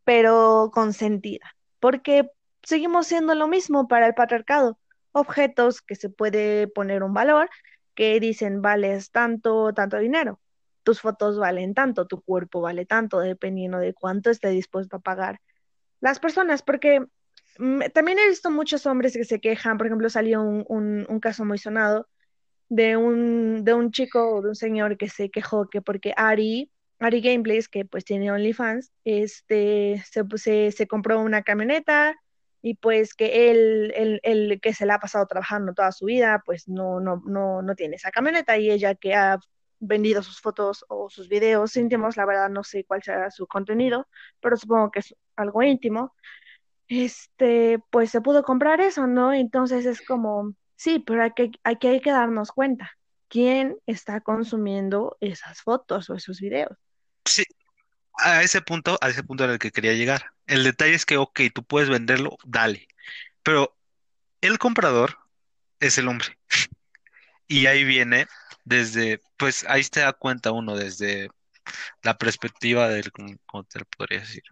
pero consentida. Porque seguimos siendo lo mismo para el patriarcado. Objetos que se puede poner un valor, que dicen vales tanto, tanto dinero. Tus fotos valen tanto, tu cuerpo vale tanto, dependiendo de cuánto esté dispuesto a pagar las personas, porque mm, también he visto muchos hombres que se quejan, por ejemplo, salió un, un, caso muy sonado de un, de un chico o de un señor que se quejó que porque Ari, Ari Gameplays, que pues tiene OnlyFans, este, se, se, se compró una camioneta y pues que él, él, él, que se la ha pasado trabajando toda su vida, pues no, no, no, no tiene esa camioneta y ella que ha vendido sus fotos o sus videos íntimos, la verdad no sé cuál será su contenido, pero supongo que es algo íntimo, este, pues se pudo comprar eso, ¿no? Entonces es como, sí, pero hay que, hay que, hay que darnos cuenta, ¿quién está consumiendo esas fotos o esos videos? Sí, a ese punto, a ese punto era el que quería llegar. El detalle es que, ok, tú puedes venderlo, dale, pero el comprador es el hombre. Y ahí viene desde, pues ahí se da cuenta uno desde la perspectiva del, ¿cómo te lo podría decir?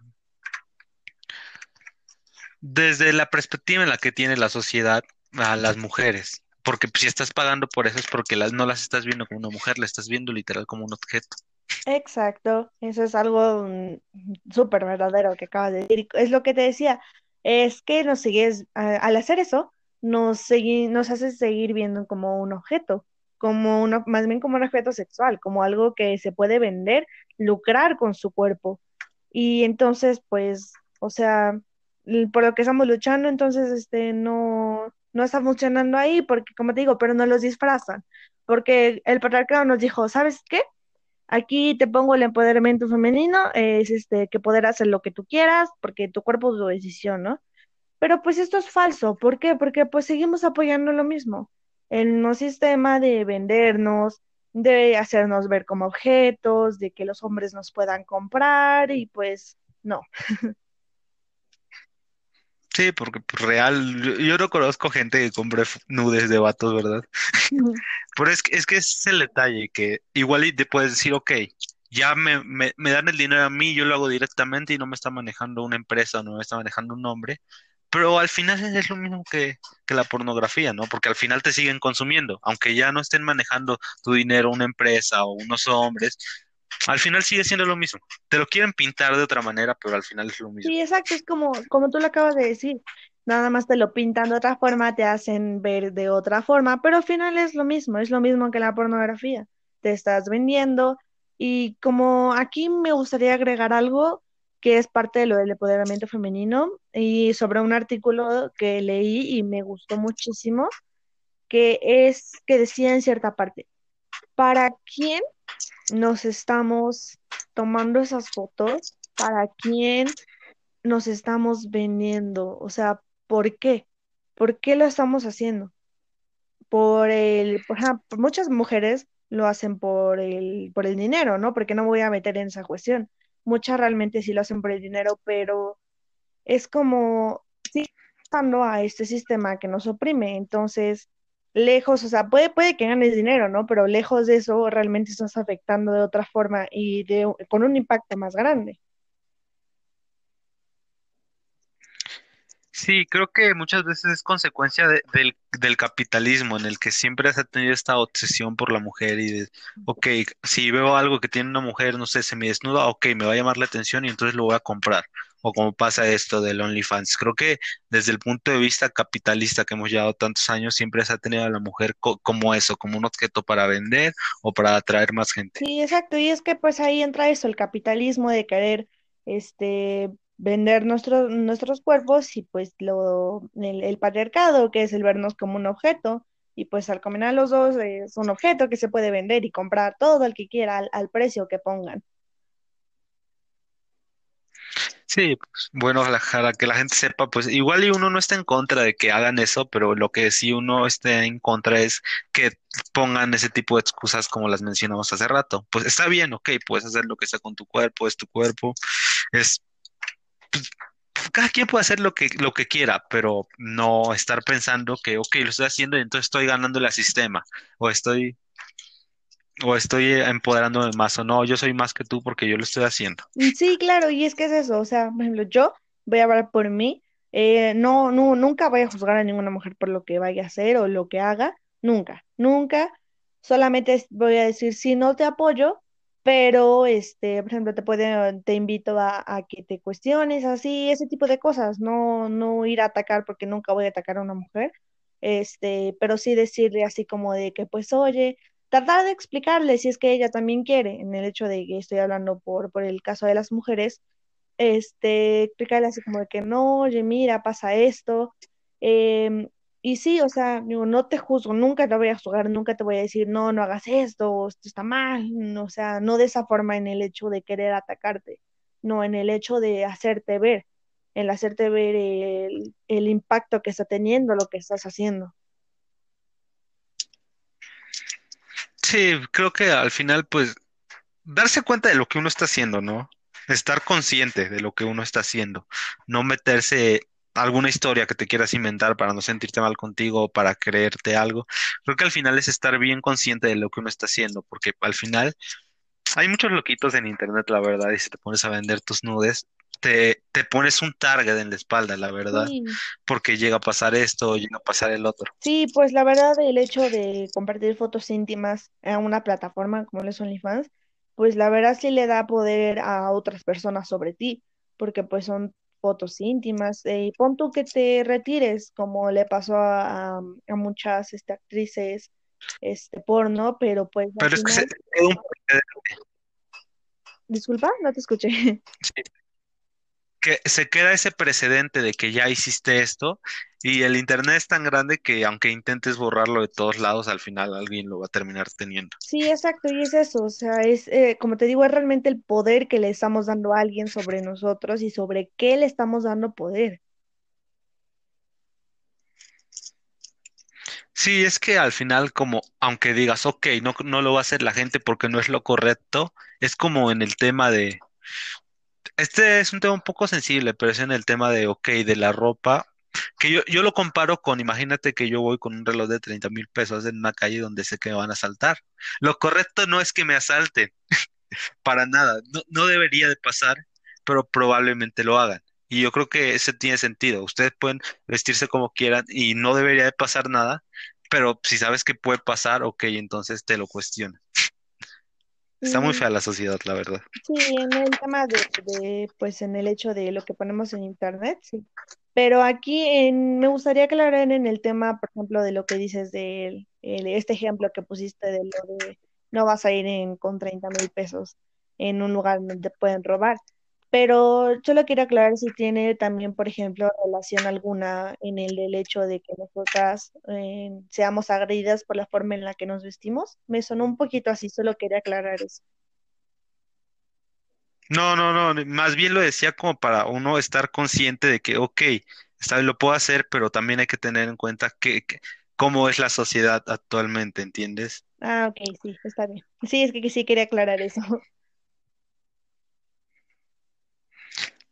Desde la perspectiva en la que tiene la sociedad a las mujeres. Porque si estás pagando por eso es porque las, no las estás viendo como una mujer, la estás viendo literal como un objeto. Exacto, eso es algo mm, súper verdadero que acabas de decir. Es lo que te decía, es que nos sigues, al hacer eso, nos, nos hace seguir viendo como un objeto como una, más bien como un objeto sexual, como algo que se puede vender, lucrar con su cuerpo. Y entonces, pues, o sea, por lo que estamos luchando, entonces, este, no, no está funcionando ahí, porque, como te digo, pero no los disfrazan, porque el patriarcado nos dijo, ¿sabes qué? Aquí te pongo el empoderamiento femenino, es este, que poder hacer lo que tú quieras, porque tu cuerpo es tu decisión, ¿no? Pero pues esto es falso, ¿por qué? Porque pues seguimos apoyando lo mismo el no sistema de vendernos, de hacernos ver como objetos, de que los hombres nos puedan comprar y pues no. Sí, porque pues, real, yo, no conozco gente que compre nudes de vatos, ¿verdad? Pero es que, es que es el detalle, que igual y te puedes decir, ok, ya me, me, me, dan el dinero a mí, yo lo hago directamente y no me está manejando una empresa o no me está manejando un nombre, pero al final es lo mismo que, la pornografía, ¿no? Porque al final te siguen consumiendo, aunque ya no estén manejando tu dinero una empresa o unos hombres, al final sigue siendo lo mismo. Te lo quieren pintar de otra manera, pero al final es lo mismo. Sí, exacto, es como, como tú lo acabas de decir. Nada más te lo pintan de otra forma, te hacen ver de otra forma, pero al final es lo mismo, es lo mismo que la pornografía. Te estás vendiendo y como aquí me gustaría agregar algo que es parte de lo del empoderamiento femenino, y sobre un artículo que leí y me gustó muchísimo, que es que decía en cierta parte, ¿para quién nos estamos tomando esas fotos? ¿Para quién nos estamos vendiendo? O sea, ¿por qué? ¿Por qué lo estamos haciendo? Por el, muchas mujeres lo hacen por el, por el dinero, ¿no? Porque no me voy a meter en esa cuestión muchas realmente sí lo hacen por el dinero, pero es como, sí, estando a este sistema que nos oprime, entonces, lejos, o sea, puede, puede que ganes dinero, ¿no? Pero lejos de eso, realmente estás afectando de otra forma y de, con un impacto más grande. Sí, creo que muchas veces es consecuencia del, del, capitalismo en el que siempre se ha tenido esta obsesión por la mujer y de, ok, si veo algo que tiene una mujer, no sé, semidesnuda, ok, me va a llamar la atención y entonces lo voy a comprar. O como pasa esto del OnlyFans. Creo que desde el punto de vista capitalista que hemos llevado tantos años, siempre se ha tenido a la mujer como eso, como un objeto para vender o para atraer más gente. Sí, exacto. Y es que pues ahí entra eso, el capitalismo de querer este vender nuestros nuestros cuerpos y pues lo, el, patriarcado, que es el vernos como un objeto, y pues al combinar los dos es un objeto que se puede vender y comprar todo el que quiera al, precio que pongan. Sí, pues bueno, para que la gente sepa, pues igual y uno no está en contra de que hagan eso, pero lo que sí uno esté en contra es que pongan ese tipo de excusas como las mencionamos hace rato. Pues está bien, ok, puedes hacer lo que sea con tu cuerpo, es tu cuerpo, es cada quien puede hacer lo que lo que quiera, pero no estar pensando que, ok, lo estoy haciendo y entonces estoy ganándole al sistema, o estoy o estoy empoderándome más, o no, yo soy más que tú porque yo lo estoy haciendo. Mm, Sí, claro, y es que es eso, o sea, por ejemplo, yo voy a hablar por mí, eh, no, no, nunca voy a juzgar a ninguna mujer por lo que vaya a hacer o lo que haga, nunca, nunca, solamente voy a decir, sí, no te apoyo, pero, este, por ejemplo, te puede, te invito a, a que te cuestiones, así, ese tipo de cosas, no, no ir a atacar porque nunca voy a atacar a una mujer, este, pero sí decirle así como de que, pues, oye, tratar de explicarle si es que ella también quiere, en el hecho de que estoy hablando por, por el caso de las mujeres, este, explicarle así como de que no, oye, mira, pasa esto. em, y sí, o sea, digo, no te juzgo, nunca te voy a juzgar, nunca te voy a decir, no, no hagas esto, esto está mal, o sea, no de esa forma en el hecho de querer atacarte, no, en el hecho de hacerte ver, el hacerte ver el, el impacto que está teniendo lo que estás haciendo. Sí, creo que al final, pues, darse cuenta de lo que uno está haciendo, ¿no? Estar consciente de lo que uno está haciendo, no meterse alguna historia que te quieras inventar para no sentirte mal contigo o para creerte algo. Creo que al final es estar bien consciente de lo que uno está haciendo, porque al final hay muchos loquitos en internet, la verdad, y si te pones a vender tus nudes, te, te pones un target en la espalda, la verdad, Sí. porque llega a pasar esto o llega a pasar el otro. Sí, pues la verdad, el hecho de compartir fotos íntimas en una plataforma como es OnlyFans, pues la verdad sí le da poder a otras personas sobre ti, porque pues son fotos íntimas. eh, y pon tú que te retires, como le pasó a, a- a muchas este, actrices este, porno, pero pues Pero es que se disculpa, no te escuché. Que se queda ese precedente de que ya hiciste esto y el internet es tan grande que aunque intentes borrarlo de todos lados, al final alguien lo va a terminar teniendo. Sí, exacto, y es eso, o sea, es, eh, como te digo, es realmente el poder que le estamos dando a alguien sobre nosotros y sobre qué le estamos dando poder. Sí, es que al final como, aunque digas, ok, no, no lo va a hacer la gente porque no es lo correcto, es como en el tema de, este es un tema un poco sensible, pero es en el tema de, ok, de la ropa, que yo, yo lo comparo con, imagínate que yo voy con un reloj de treinta mil pesos en una calle donde sé que me van a asaltar. Lo correcto no es que me asalten. para nada. No, no debería de pasar, pero probablemente lo hagan. Y yo creo que ese tiene sentido. Ustedes pueden vestirse como quieran y no debería de pasar nada, pero si sabes que puede pasar, ok, entonces te lo cuestionas. Está muy fea la sociedad, la verdad. Sí, en el tema de, de, pues en el hecho de lo que ponemos en internet, sí. Pero aquí en, me gustaría aclarar en el tema, por ejemplo, de lo que dices de el- este ejemplo que pusiste de lo de no vas a ir en, con treinta mil pesos en un lugar donde te pueden robar. Pero yo lo quiero aclarar si tiene también, por ejemplo, relación alguna en el del hecho de que nosotras eh, seamos agredidas por la forma en la que nos vestimos. Me sonó un poquito así, solo quería aclarar eso. No, no, no, más bien lo decía como para uno estar consciente de que, ok, está, lo puedo hacer, pero también hay que tener en cuenta que, que- cómo es la sociedad actualmente, ¿entiendes? Ah, ok, sí, está bien. Sí, es que sí quería aclarar eso.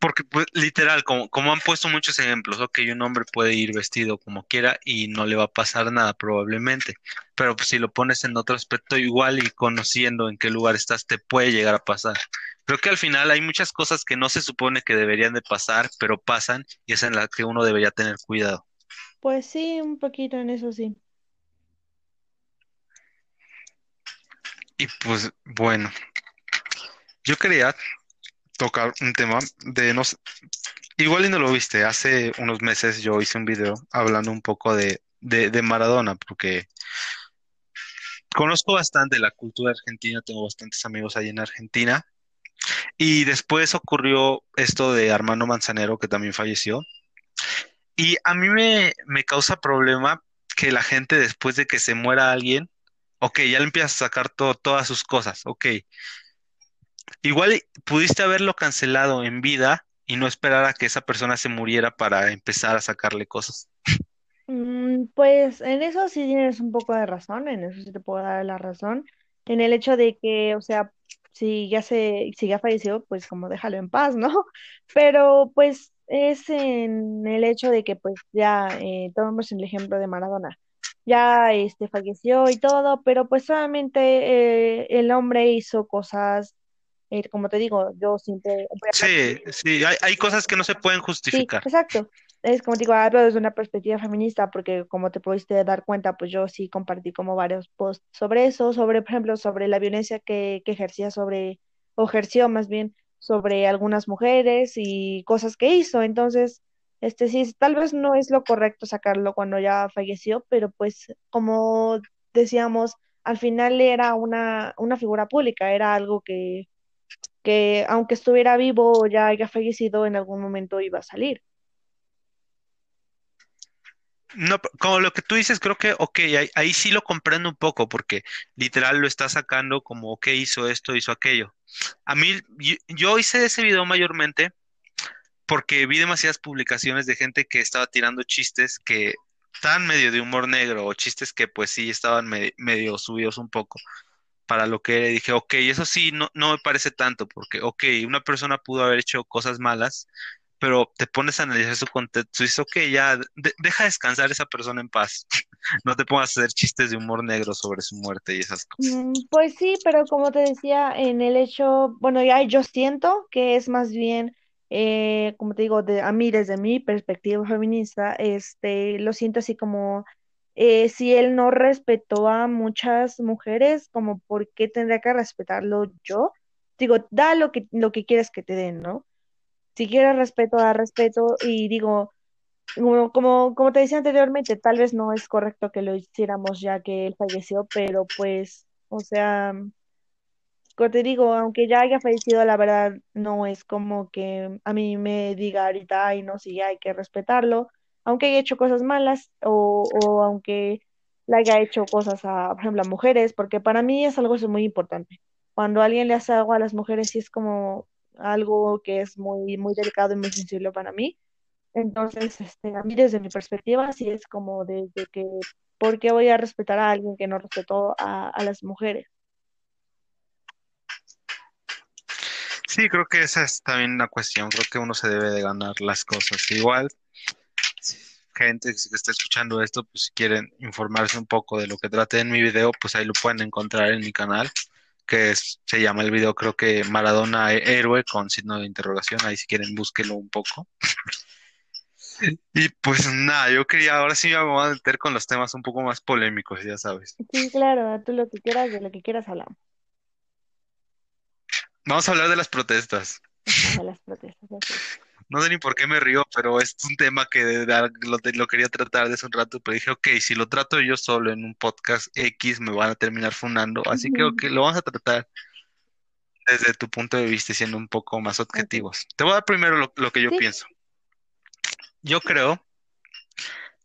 Porque, pues, literal, como, como han puesto muchos ejemplos, ok, un hombre puede ir vestido como quiera y no le va a pasar nada probablemente, pero pues, si lo pones en otro aspecto igual y conociendo en qué lugar estás, te puede llegar a pasar. Creo que al final hay muchas cosas que no se supone que deberían de pasar, pero pasan y es en la que uno debería tener cuidado. Pues sí, un poquito en eso sí. Y pues bueno, yo quería tocar un tema de, no sé, igual y no lo viste, hace unos meses yo hice un video hablando un poco de, de, de Maradona, porque Conozco bastante la cultura argentina, tengo bastantes amigos ahí en Argentina. Y después ocurrió esto de Armando Manzanero, que también falleció. Y a mí me, me causa problema que la gente después de que se muera alguien, ok, ya le empieza a sacar todo, todas sus cosas, ok. Igual pudiste haberlo cancelado en vida y no esperar a que esa persona se muriera para empezar a sacarle cosas. Mm, pues en eso sí tienes un poco de razón, en eso sí te puedo dar la razón, en el hecho de que, o sea, si ya se, si ya falleció, pues como déjalo en paz, ¿no? Pero pues es en el hecho de que pues ya eh, tomamos el ejemplo de Maradona, ya este falleció y todo, pero pues solamente eh, el hombre hizo cosas, eh, como te digo, yo siempre Sí, sí, hay, hay cosas que no se pueden Sí, justificar. exacto. Es como te digo, hablo desde una perspectiva feminista, porque como te pudiste dar cuenta, pues yo sí compartí como varios posts sobre eso, sobre, por ejemplo, sobre la violencia que, que ejercía sobre, o ejerció más bien, sobre algunas mujeres y cosas que hizo. Entonces, este sí, tal vez no es lo correcto sacarlo cuando ya falleció, pero pues como decíamos, al final era una, una figura pública, era algo que, que aunque estuviera vivo o ya haya fallecido, en algún momento iba a salir. No, como lo que tú dices, creo que, ok, ahí, ahí sí lo comprendo un poco, porque literal lo está sacando como, ok, hizo esto, hizo aquello. A mí, yo, hice ese video mayormente porque vi demasiadas publicaciones de gente que estaba tirando chistes que estaban medio de humor negro, o chistes que pues sí estaban me- medio subidos un poco para lo que dije, ok, eso sí, no, no me parece tanto, porque, ok, una persona pudo haber hecho cosas malas pero te pones a analizar su contexto y ok, ya, de- deja descansar esa persona en paz. No te pongas a hacer chistes de humor negro sobre su muerte y esas cosas. Mm, Pues sí, pero como te decía, en el hecho, bueno, ya yo siento que es más bien, eh, como te digo, de, a mí desde mi perspectiva feminista, este, lo siento así como, eh, si él no respetó a muchas mujeres, como por qué tendría que respetarlo yo. Digo, da lo que, lo que quieres que te den, ¿no? Si quieres respeto, da respeto y digo, como, como, como te decía anteriormente, tal vez no es correcto que lo hiciéramos ya que él falleció, pero pues, o sea, como te digo, aunque ya haya fallecido, la verdad no es como que a mí me diga ahorita, ay, no, sí, hay que respetarlo, aunque haya hecho cosas malas o, aunque le haya hecho cosas a, por ejemplo, a mujeres, porque para mí es algo eso muy importante. Cuando alguien le hace algo a las mujeres, sí es como algo que es muy, muy delicado y muy sensible para mí. Entonces, este, a mí desde mi perspectiva, sí es como de, de que, ¿por qué voy a respetar a alguien que no respetó a, a las mujeres? Sí, creo que esa es también una cuestión. Creo que uno se debe de ganar las cosas. Igual, gente que está escuchando esto, pues si quieren informarse un poco de lo que traté en mi video, pues ahí lo pueden encontrar en mi canal, que es- se llama el video, creo que Maradona Hé- Héroe con signo de interrogación. Ahí si quieren, búsquelo un poco. Y pues nada, yo quería, ahora sí me voy a meter con los temas un poco más polémicos, ya sabes. Sí, claro, tú lo que quieras, de lo que quieras hablamos. Vamos a hablar de las protestas. De las protestas, así. No sé ni por qué me río, pero es un tema que lo, quería tratar desde un rato, pero dije, ok, si lo trato yo solo en un podcast X, me van a terminar funando, así que lo vamos a tratar desde tu punto de vista, y siendo un poco más objetivos. Te voy a dar primero lo, lo que yo Sí, pienso. Yo creo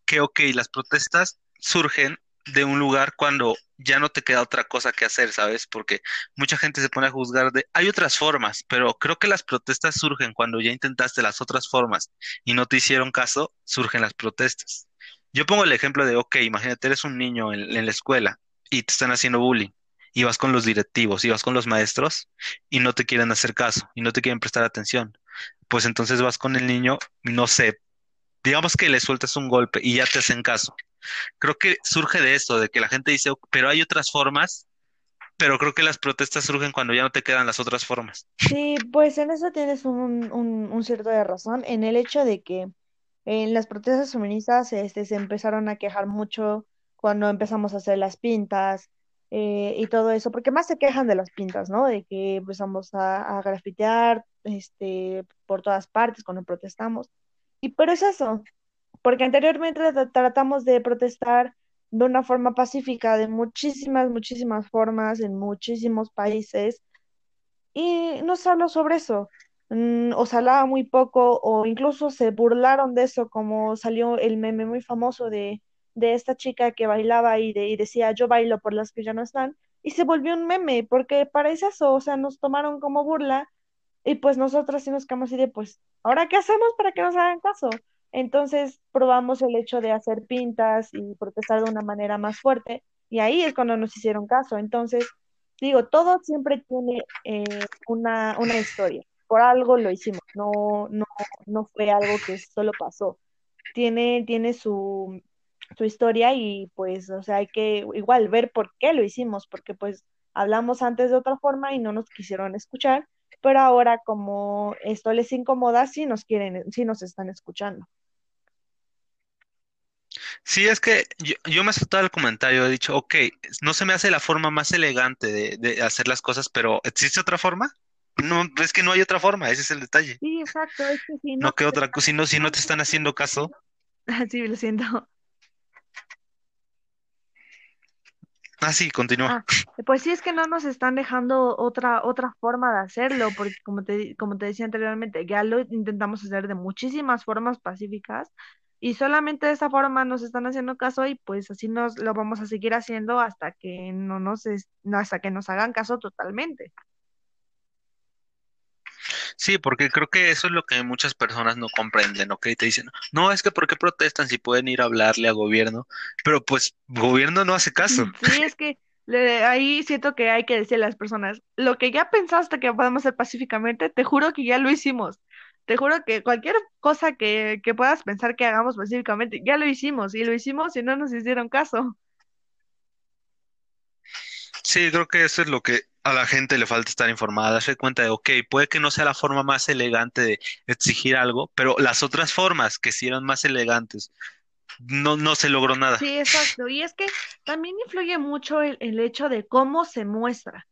que, ok, las protestas surgen de un lugar cuando ya no te queda otra cosa que hacer, ¿sabes? Porque mucha gente se pone a juzgar de, hay otras formas, pero creo que las protestas surgen cuando ya intentaste las otras formas y no te hicieron caso, surgen las protestas. Yo pongo el ejemplo de, ok, imagínate, eres un niño en, en la escuela y te están haciendo bullying. Y vas con los directivos, y vas con los maestros, y no te quieren hacer caso, y no te quieren prestar atención. Pues entonces vas con el niño, no sé, digamos que le sueltas un golpe y ya te hacen caso. Creo que surge de esto, de que la gente dice, "Ok, pero hay otras formas, pero creo que las protestas surgen cuando ya no te quedan las otras formas. sí, pues en eso tienes un, un, un cierto de razón, en el hecho de que en las protestas feministas este, se empezaron a quejar mucho cuando empezamos a hacer las pintas eh, y todo eso, porque más se quejan de las pintas, ¿no? De que empezamos a, a grafitear este, por todas partes cuando protestamos. Y pero es eso, porque anteriormente tra- tratamos de protestar de una forma pacífica, de muchísimas, muchísimas formas, en muchísimos países, y no se habló sobre eso. Mm, o se hablaba muy poco, o incluso se burlaron de eso, como salió el meme muy famoso de, de esta chica que bailaba y, de, y decía, yo bailo por las que ya no están, y se volvió un meme, porque para eso, o sea, nos tomaron como burla Y pues nosotros sí nos quedamos así de, pues, ¿ahora qué hacemos para que nos hagan caso? Entonces probamos el hecho de hacer pintas y protestar de una manera más fuerte y ahí es cuando nos hicieron caso. Entonces, digo, todo siempre tiene eh, una, una historia. Por algo lo hicimos, no, no, no fue algo que solo pasó. Tiene, tiene su, su historia y pues, o sea, hay que igual ver por qué lo hicimos, porque pues hablamos antes de otra forma y no nos quisieron escuchar, pero ahora como esto les incomoda, sí nos quieren, sí nos están escuchando. Sí, es que yo, yo me he aceptado el comentario, he dicho, ok, no se me hace la forma más elegante de, de hacer las cosas, pero ¿existe otra forma? No, es que no hay otra forma, ese es el detalle. Sí, exacto, es que si no No que otra, si no, si no te están haciendo caso, sí, lo siento. ah, sí, continúa. Ah, pues sí, es que no nos están dejando otra, otra forma de hacerlo, porque como te, como te decía anteriormente, ya lo intentamos hacer de muchísimas formas pacíficas y solamente de esa forma nos están haciendo caso y pues así nos lo vamos a seguir haciendo hasta que no nos, es- hasta que nos hagan caso totalmente. Sí, porque creo que eso es lo que muchas personas no comprenden, ¿ok? Te dicen, no, es que ¿por qué protestan si pueden ir a hablarle a gobierno? Pero pues gobierno no hace caso. Sí, es que le- ahí siento que hay que decirle a las personas, lo que ya pensaste que podemos hacer pacíficamente, te juro que ya lo hicimos. Te juro que cualquier cosa que, que puedas pensar que hagamos pacíficamente, ya lo hicimos y lo hicimos y no nos hicieron caso. Sí, creo que eso es lo que a la gente le falta estar informada, darse cuenta de, ok, puede que no sea la forma más elegante de exigir algo, pero las otras formas que sí eran más elegantes, no, no se logró nada. Sí, exacto. Y es que también influye mucho el, el hecho de cómo se muestra,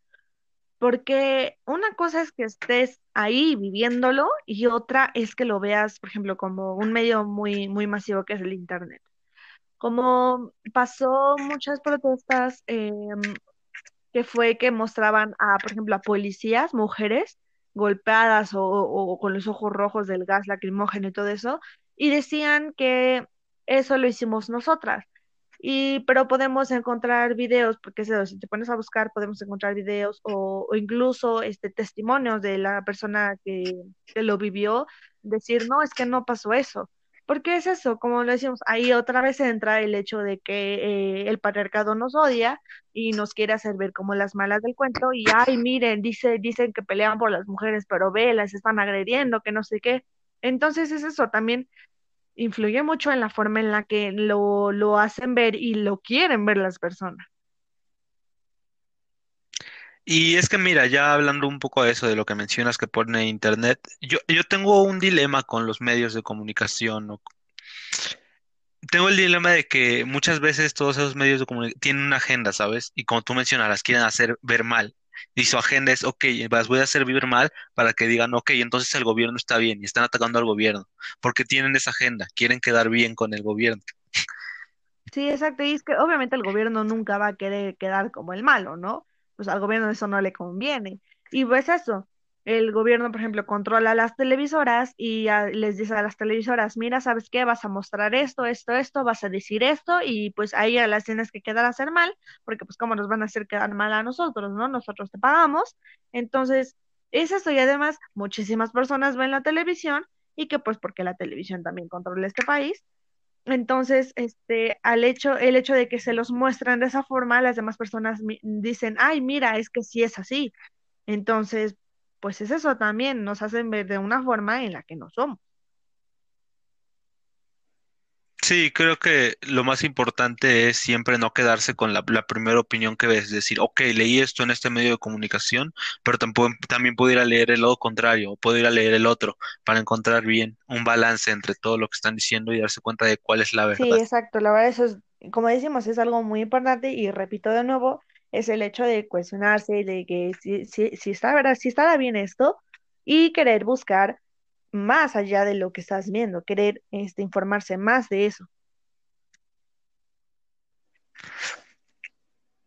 porque una cosa es que estés ahí viviéndolo y otra es que lo veas, por ejemplo, como un medio muy, muy masivo que es el Internet. Como pasó muchas protestas, em, que fue que mostraban a, por ejemplo, a policías, mujeres, golpeadas o- o con los ojos rojos del gas lacrimógeno y todo eso, y decían que eso lo hicimos nosotras. Y, pero podemos encontrar videos, porque si te pones a buscar, podemos encontrar videos o, o incluso este, testimonios de la persona que, que lo vivió, decir, no, es que no pasó eso. Porque es eso, como lo decimos, ahí otra vez entra el hecho de que eh, el patriarcado nos odia y nos quiere hacer ver como las malas del cuento y, ay, miren, dice, dicen que pelean por las mujeres, pero ve, las están agrediendo, que no sé qué. Entonces es eso, también influye mucho en la forma en la que lo, lo hacen ver y lo quieren ver las personas. Y es que mira, ya hablando un poco de eso, de lo que mencionas que pone Internet, yo, yo tengo un dilema con los medios de comunicación. Tengo el dilema de que muchas veces todos esos medios de comunicación tienen una agenda, ¿sabes? Y como tú mencionas, las quieren hacer ver mal. Y su agenda es, ok, las voy a hacer ver mal para que digan, ok, entonces el gobierno está bien y están atacando al gobierno, porque tienen esa agenda, quieren quedar bien con el gobierno. Sí, exacto, y es que obviamente el gobierno nunca va a querer quedar como el malo, ¿no? Pues al gobierno eso no le conviene. Y pues eso, el gobierno, por ejemplo, controla las televisoras y les dice a las televisoras, mira, ¿sabes qué? Vas a mostrar esto, esto, esto, vas a decir esto y pues ahí las tienes que quedar a hacer mal, porque pues cómo nos van a hacer quedar mal a nosotros, ¿no? Nosotros te pagamos. Entonces, es eso y además muchísimas personas ven la televisión y que pues porque la televisión también controla este país entonces, este, al hecho, el hecho de que se los muestran de esa forma, las demás personas dicen, ay, mira, es que sí es así. Entonces, pues es eso también, nos hacen ver de una forma en la que no somos. Sí, creo que lo más importante es siempre no quedarse con la, la primera opinión que ves, decir, ok, leí esto en este medio de comunicación, pero tampoco, también puedo ir a leer el lado contrario, o puedo ir a leer el otro, para encontrar bien un balance entre todo lo que están diciendo y darse cuenta de cuál es la Sí, verdad. exacto, la verdad eso es, como decimos, es algo muy importante y repito de nuevo, es el hecho de cuestionarse, de que si, si, si está verdad, si estará bien esto y querer buscar más allá de lo que estás viendo, querer este, informarse más de eso.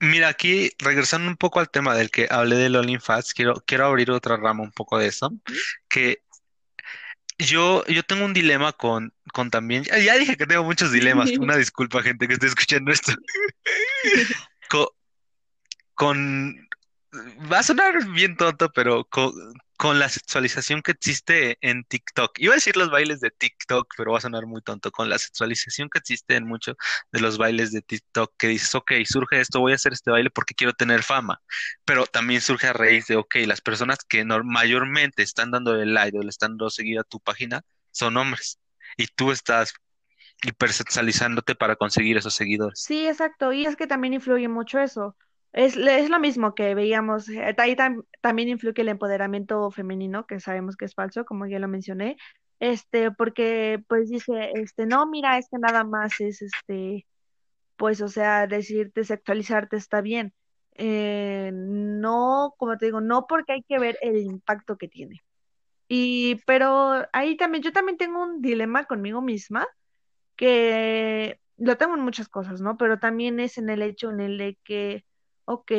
Mira, aquí regresando un poco al tema del que hablé de OnlyFans, quiero, quiero abrir otra rama un poco de eso, que yo, yo tengo un dilema con, con también, ya, ya dije que tengo muchos dilemas, una disculpa gente que esté escuchando esto, con, Va a sonar bien tonto, pero co- con, la sexualización que existe en TikTok, iba a decir los bailes de TikTok, pero va a sonar muy tonto, con la sexualización que existe en muchos de los bailes de TikTok, que dices, ok, surge esto, voy a hacer este baile porque quiero tener fama, pero también surge a raíz de, ok, las personas que mayormente están dando el like o le están dando seguir a tu página son hombres, y tú estás hipersexualizándote para conseguir esos seguidores. Sí, exacto. Y es que también influye mucho eso. Es, es lo mismo que veíamos. eh, Ahí tam- también influye el empoderamiento femenino, que sabemos que es falso, como ya lo mencioné. Este, porque pues dice, este, no, mira, es que nada más es este, pues, o sea, decirte sexualizarte está bien. Eh, no, como te digo, no porque hay que ver el impacto que tiene. Y, pero ahí también, yo también tengo un dilema conmigo misma que lo tengo en muchas cosas, ¿no? Pero también es en el hecho en el de que, ok,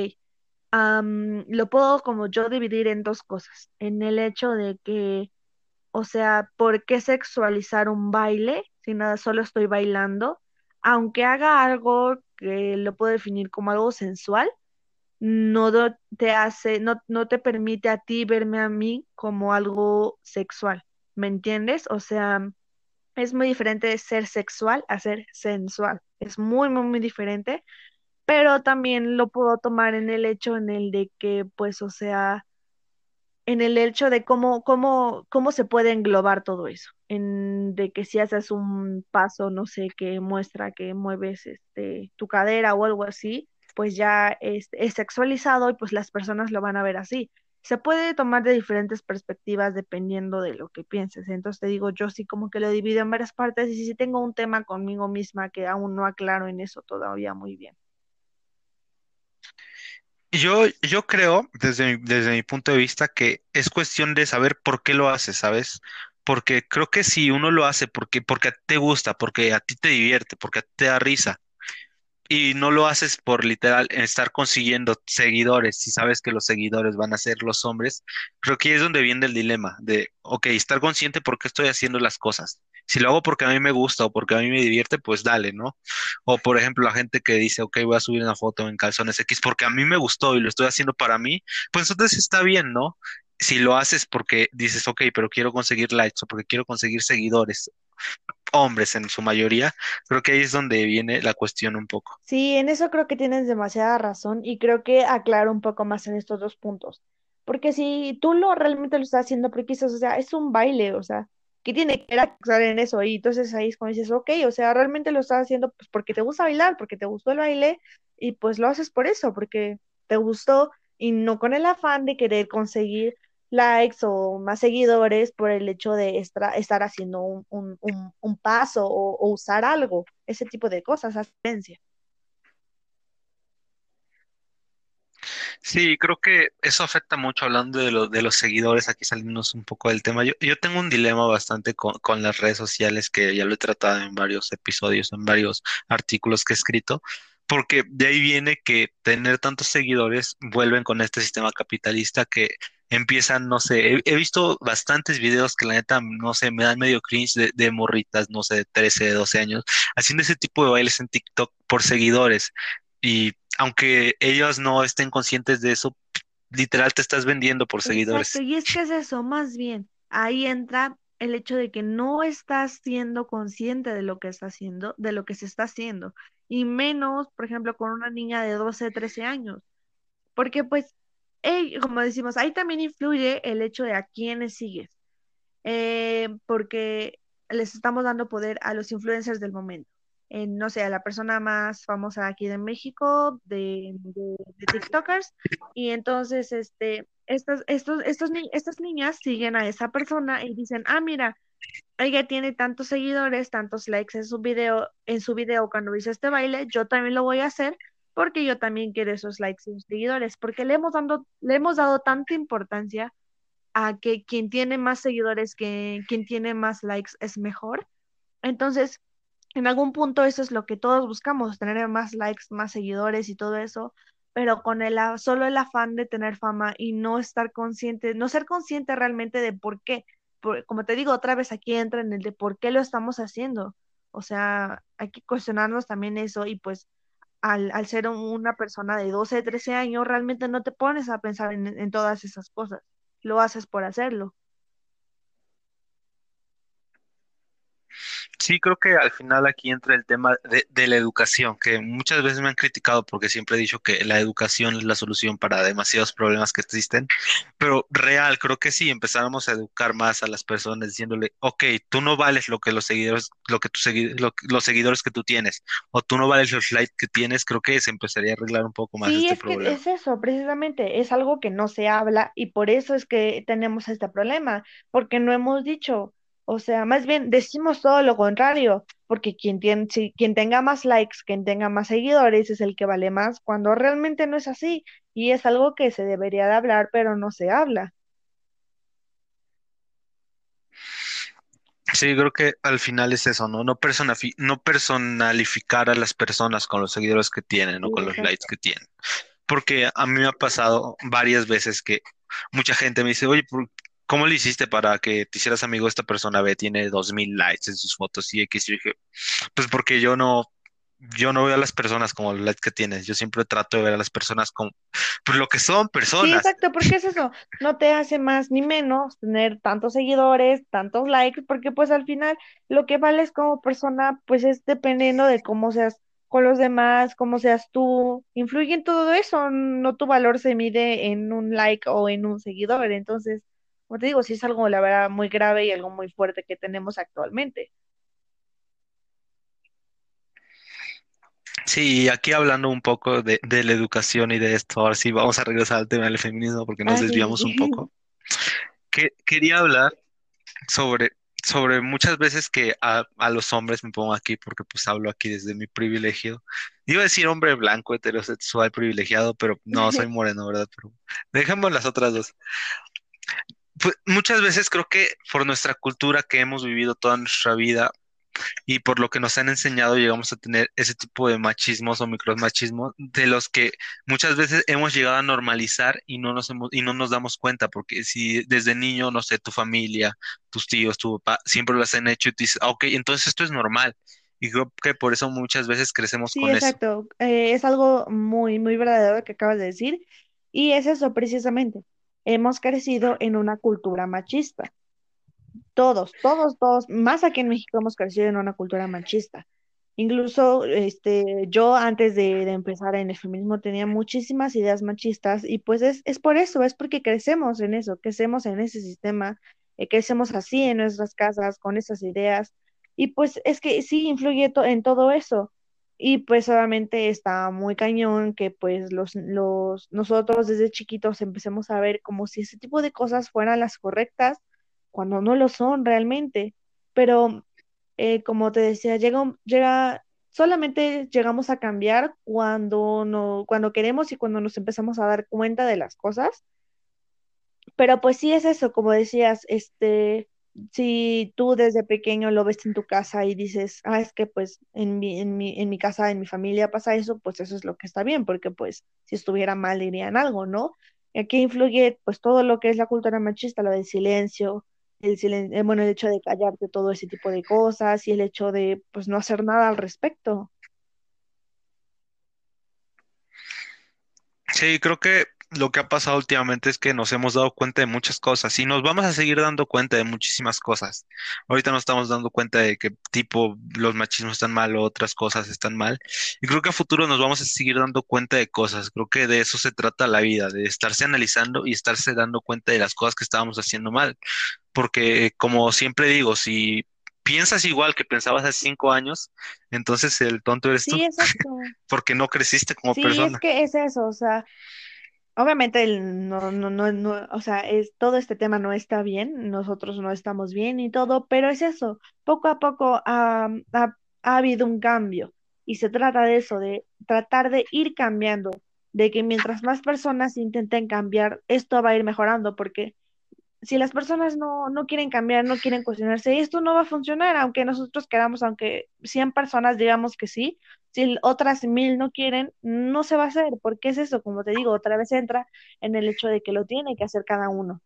lo puedo como yo dividir en dos cosas. En el hecho de que, o sea, ¿por qué sexualizar un baile si nada, solo estoy bailando? Aunque haga algo que lo puedo definir como algo sensual, no te hace, no, no te permite a ti verme a mí como algo sexual. ¿Me entiendes? O sea, es muy diferente de ser sexual a ser sensual. Es muy, muy, muy diferente, pero también lo puedo tomar en el hecho en el de que, pues, o sea, en el hecho de cómo, cómo, cómo se puede englobar todo eso. En de que si haces un paso, no sé, que muestra que mueves este, tu cadera o algo así, pues ya es, sexualizado y pues las personas lo van a ver así. Se puede tomar de diferentes perspectivas dependiendo de lo que pienses. Entonces te digo, yo sí como que lo divido en varias partes y sí tengo un tema conmigo misma que aún no aclaro en eso todavía muy bien. Yo, yo creo, desde mi, desde mi punto de vista, que es cuestión de saber por qué lo haces, ¿sabes? Porque creo que si uno lo hace porque, porque te gusta, porque a ti te divierte, porque a ti te da risa, y no lo haces por literal estar consiguiendo seguidores, si sabes que los seguidores van a ser los hombres, creo que ahí es donde viene el dilema de, ok, estar consciente por qué estoy haciendo las cosas. Si lo hago porque a mí me gusta o porque a mí me divierte, pues dale, ¿no? O por ejemplo, la gente que dice, ok, voy a subir una foto en calzones X porque a mí me gustó y lo estoy haciendo para mí, pues entonces está bien, ¿no? Si lo haces porque dices, ok, pero quiero conseguir likes o porque quiero conseguir seguidores, hombres en su mayoría, creo que ahí es donde viene la cuestión un poco. Sí, en eso creo que tienes demasiada razón y creo que aclaro un poco más en estos dos puntos. Porque si tú lo realmente lo estás haciendo porque quizás, o sea, es un baile, o sea, ¿qué tiene que ver en eso? Y entonces ahí es cuando dices, ok, o sea, realmente lo estás haciendo pues porque te gusta bailar, porque te gustó el baile y pues lo haces por eso, porque te gustó y no con el afán de querer conseguir likes o más seguidores por el hecho de estar haciendo un, un, un, paso o, o usar algo, ese tipo de cosas, esa Sí, creo que eso afecta mucho hablando de, lo- de los seguidores, aquí salimos un poco del tema. Yo, yo tengo un dilema bastante con, con las redes sociales que ya lo he tratado en varios episodios, en varios artículos que he escrito, porque de ahí viene que tener tantos seguidores vuelven con este sistema capitalista que empiezan, no sé, he, he visto bastantes videos que la neta, no sé, me dan medio cringe de, de morritas, no sé, de 13, de 12 años, haciendo ese tipo de bailes en TikTok por seguidores. Y aunque ellos no estén conscientes de eso, literal te estás vendiendo por seguidores. y es que es eso, más bien, ahí entra el hecho de que no estás siendo consciente de lo que está haciendo, de lo que se está haciendo, y menos, por ejemplo, con una niña de 12 13 años, porque pues, como decimos, ahí también influye el hecho de a quiénes sigues, eh, porque les estamos dando poder a los influencers del momento. No sé, la persona más famosa aquí de México, de, TikTokers, y entonces este, estos, estos, estos estas niñas siguen a esa persona y dicen, ah, mira, ella tiene tantos seguidores, tantos likes en su video, en su video cuando hizo este baile, yo también lo voy a hacer porque yo también quiero esos likes y seguidores, porque le hemos dando, le hemos dado tanta importancia a que quien tiene más seguidores, que quien tiene más likes es mejor. Entonces, en algún punto eso es lo que todos buscamos, tener más likes, más seguidores y todo eso, pero con el, solo el afán de tener fama y no estar consciente, no ser consciente realmente de por qué. Por- como te digo, otra vez aquí entra en el de por qué lo estamos haciendo. O sea, hay que cuestionarnos también eso y pues al, ser una persona de 12, 13 años, realmente no te pones a pensar en, en todas esas cosas. Lo haces por hacerlo. Sí, creo que al final aquí entra el tema de, de la educación, que muchas veces me han criticado porque siempre he dicho que la educación es la solución para demasiados problemas que existen, pero real, creo que sí, empezáramos a educar más a las personas diciéndole, ok, tú no vales lo que los seguidores, lo que tu segui- lo- los seguidores que tú tienes, o tú no vales los likes que tienes, creo que se empezaría a arreglar un poco más Sí, este es que problema. es eso, precisamente, es algo que no se habla y por eso es que tenemos este problema, porque no hemos dicho, o sea, más bien decimos todo lo contrario, porque quien tiene, si, quien tenga más likes, quien tenga más seguidores es el que vale más, cuando realmente no es así y es algo que se debería de hablar, pero no se habla. Sí, creo que al final es eso, ¿no? No no personalificar a las personas con los seguidores que tienen o Sí, con los likes que tienen. Porque a mí me ha pasado varias veces que mucha gente me dice, oye, ¿por- ¿cómo le hiciste para que te hicieras amigo de esta persona? Ve, tiene dos mil likes en sus fotos y X. Yo dije, pues porque yo no, yo no veo a las personas como los likes que tienes. Yo siempre trato de ver a las personas como, pues lo que son Sí, personas. exacto, porque es eso, no te hace más ni menos tener tantos seguidores, tantos likes, porque pues al final lo que vales como persona, pues es dependiendo de cómo seas con los demás, cómo seas tú, influye en todo eso, no tu valor se mide en un like o en un seguidor, entonces, como te digo, sí es algo, la verdad, muy grave y algo muy fuerte que tenemos actualmente. Sí, aquí hablando un poco de, de la educación y de esto, ahora sí vamos a regresar al tema del feminismo porque nos desviamos un poco. Que, quería hablar sobre, sobre muchas veces que a, a los hombres me pongo aquí porque pues hablo aquí desde mi privilegio. Iba a decir hombre blanco, heterosexual, privilegiado, pero no, soy moreno, ¿verdad? Pero dejemos las otras dos. Pues muchas veces creo que por nuestra cultura que hemos vivido toda nuestra vida y por lo que nos han enseñado llegamos a tener ese tipo de machismos o micromachismos de los que muchas veces hemos llegado a normalizar y no nos hemos, y no nos damos cuenta, porque si desde niño, no sé, tu familia, tus tíos, tu papá, siempre lo han hecho y tú dices, "Ah, ok, entonces esto es normal. Y creo que por eso muchas veces crecemos Sí, con eso. exacto, eh, es algo muy, muy verdadero que acabas de decir, y es eso precisamente, hemos crecido en una cultura machista. Todos, todos, todos, más aquí en México hemos crecido en una cultura machista. Incluso este, yo antes de, empezar en el feminismo tenía muchísimas ideas machistas y pues es, es por eso, es porque crecemos en eso, crecemos en ese sistema, eh, crecemos así en nuestras casas con esas ideas y pues es que sí influye en todo eso. Y pues obviamente está muy cañón que pues los, los, nosotros desde chiquitos empecemos a ver como si ese tipo de cosas fueran las correctas cuando no lo son realmente. Pero eh, como te decía, llega, llega, solamente llegamos a cambiar cuando no, cuando queremos y cuando nos empezamos a dar cuenta de las cosas. Pero pues sí es eso, como decías, este, si tú desde pequeño lo ves en tu casa y dices, ah, es que pues en mi, en mi, en mi casa, en mi familia pasa eso, pues eso es lo que está bien, porque pues si estuviera mal dirían algo, ¿no? Y aquí influye pues todo lo que es la cultura machista, lo del silencio, el silen- eh, bueno, el hecho de callarte todo ese tipo de cosas y el hecho de pues no hacer nada al respecto. Sí, creo que lo que ha pasado últimamente es que nos hemos dado cuenta de muchas cosas y nos vamos a seguir dando cuenta de muchísimas cosas. Ahorita nos estamos dando cuenta de que tipo los machismos están mal o otras cosas están mal. Y creo que a futuro nos vamos a seguir dando cuenta de cosas. Creo que de eso se trata la vida, de estarse analizando y estarse dando cuenta de las cosas que estábamos haciendo mal. Porque como siempre digo, si piensas igual que pensabas hace cinco años, entonces el tonto eres tú, Sí, exacto. porque no creciste como Sí, es persona. que es eso, o sea, Obviamente el- no, no, no, no, o sea, es, todo este tema no está bien, nosotros no estamos bien y todo, pero es eso, poco a poco ha, ha, ha habido un cambio y se trata de eso, de tratar de ir cambiando, de que mientras más personas intenten cambiar, esto va a ir mejorando, porque si las personas no, no quieren cambiar, no quieren cuestionarse, esto no va a funcionar, aunque nosotros queramos, aunque 100 personas digamos que sí, si otras mil no quieren, no se va a hacer, porque es eso, como te digo, otra vez entra en el hecho de que lo tiene que hacer cada uno.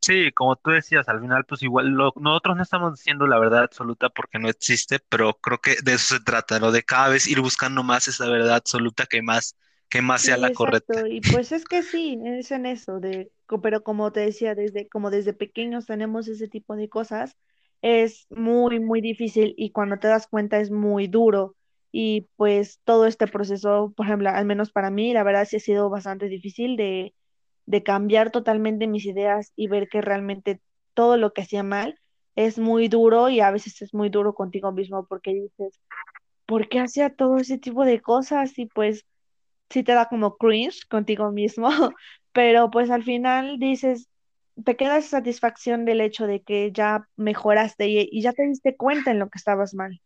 Sí, como tú decías, al final, pues igual lo- nosotros no estamos diciendo la verdad absoluta porque no existe, pero creo que de eso se trata, ¿no? De cada vez ir buscando más esa verdad absoluta que más, que más sea la exacto. correcta. Y pues es que sí, es en eso, de, pero como te decía, desde, como desde pequeños tenemos ese tipo de cosas, es muy, muy difícil y cuando te das cuenta es muy duro. Y pues todo este proceso, por ejemplo, al menos para mí, la verdad sí ha sido bastante difícil de, de cambiar totalmente mis ideas y ver que realmente todo lo que hacía mal es muy duro y a veces es muy duro contigo mismo porque dices, ¿por qué hacía todo ese tipo de cosas? Y pues sí te da como cringe contigo mismo, pero pues al final dices, te queda esa satisfacción del hecho de que ya mejoraste y, ya te diste cuenta en lo que estabas mal.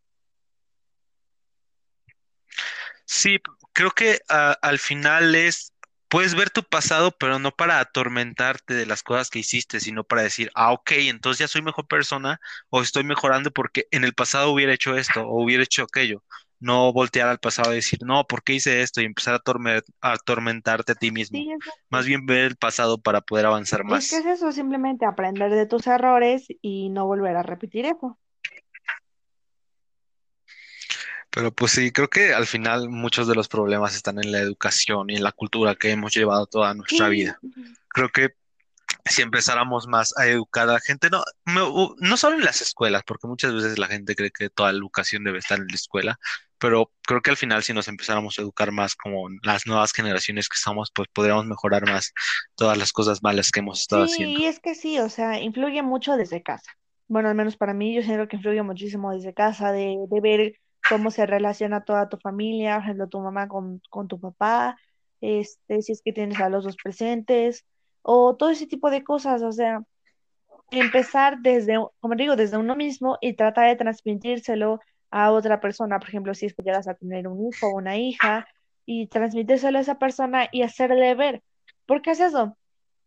Sí, creo que al final es, puedes ver tu pasado, pero no para atormentarte de las cosas que hiciste, sino para decir, ah, ok, entonces ya soy mejor persona o estoy mejorando porque en el pasado hubiera hecho esto o hubiera hecho aquello. No voltear al pasado y decir, no, ¿por qué hice esto? Y empezar a atorme- a atormentarte a ti mismo. Sí. Más bien ver el pasado para poder avanzar Es que es más. eso, simplemente aprender de tus errores y no volver a repetir eso. Pero pues sí, creo que al final muchos de los problemas están en la educación y en la cultura que hemos llevado toda nuestra Sí, vida. Creo que si empezáramos más a educar a la gente, no, no solo en las escuelas, porque muchas veces la gente cree que toda la educación debe estar en la escuela, pero creo que al final si nos empezáramos a educar más como las nuevas generaciones que estamos, pues podríamos mejorar más todas las cosas malas que hemos estado Sí, haciendo. y es que sí, o sea, influye mucho desde casa. Bueno, al menos para mí, yo siento que influye muchísimo desde casa, de, de ver cómo se relaciona toda tu familia, por ejemplo, tu mamá con, con tu papá, este, si es que tienes a los dos presentes, o todo ese tipo de cosas, o sea, empezar desde, como digo, desde uno mismo y tratar de transmitírselo a otra persona, por ejemplo, si es que llegas a tener un hijo o una hija, y transmitírselo a esa persona y hacerle ver. ¿Por qué es eso?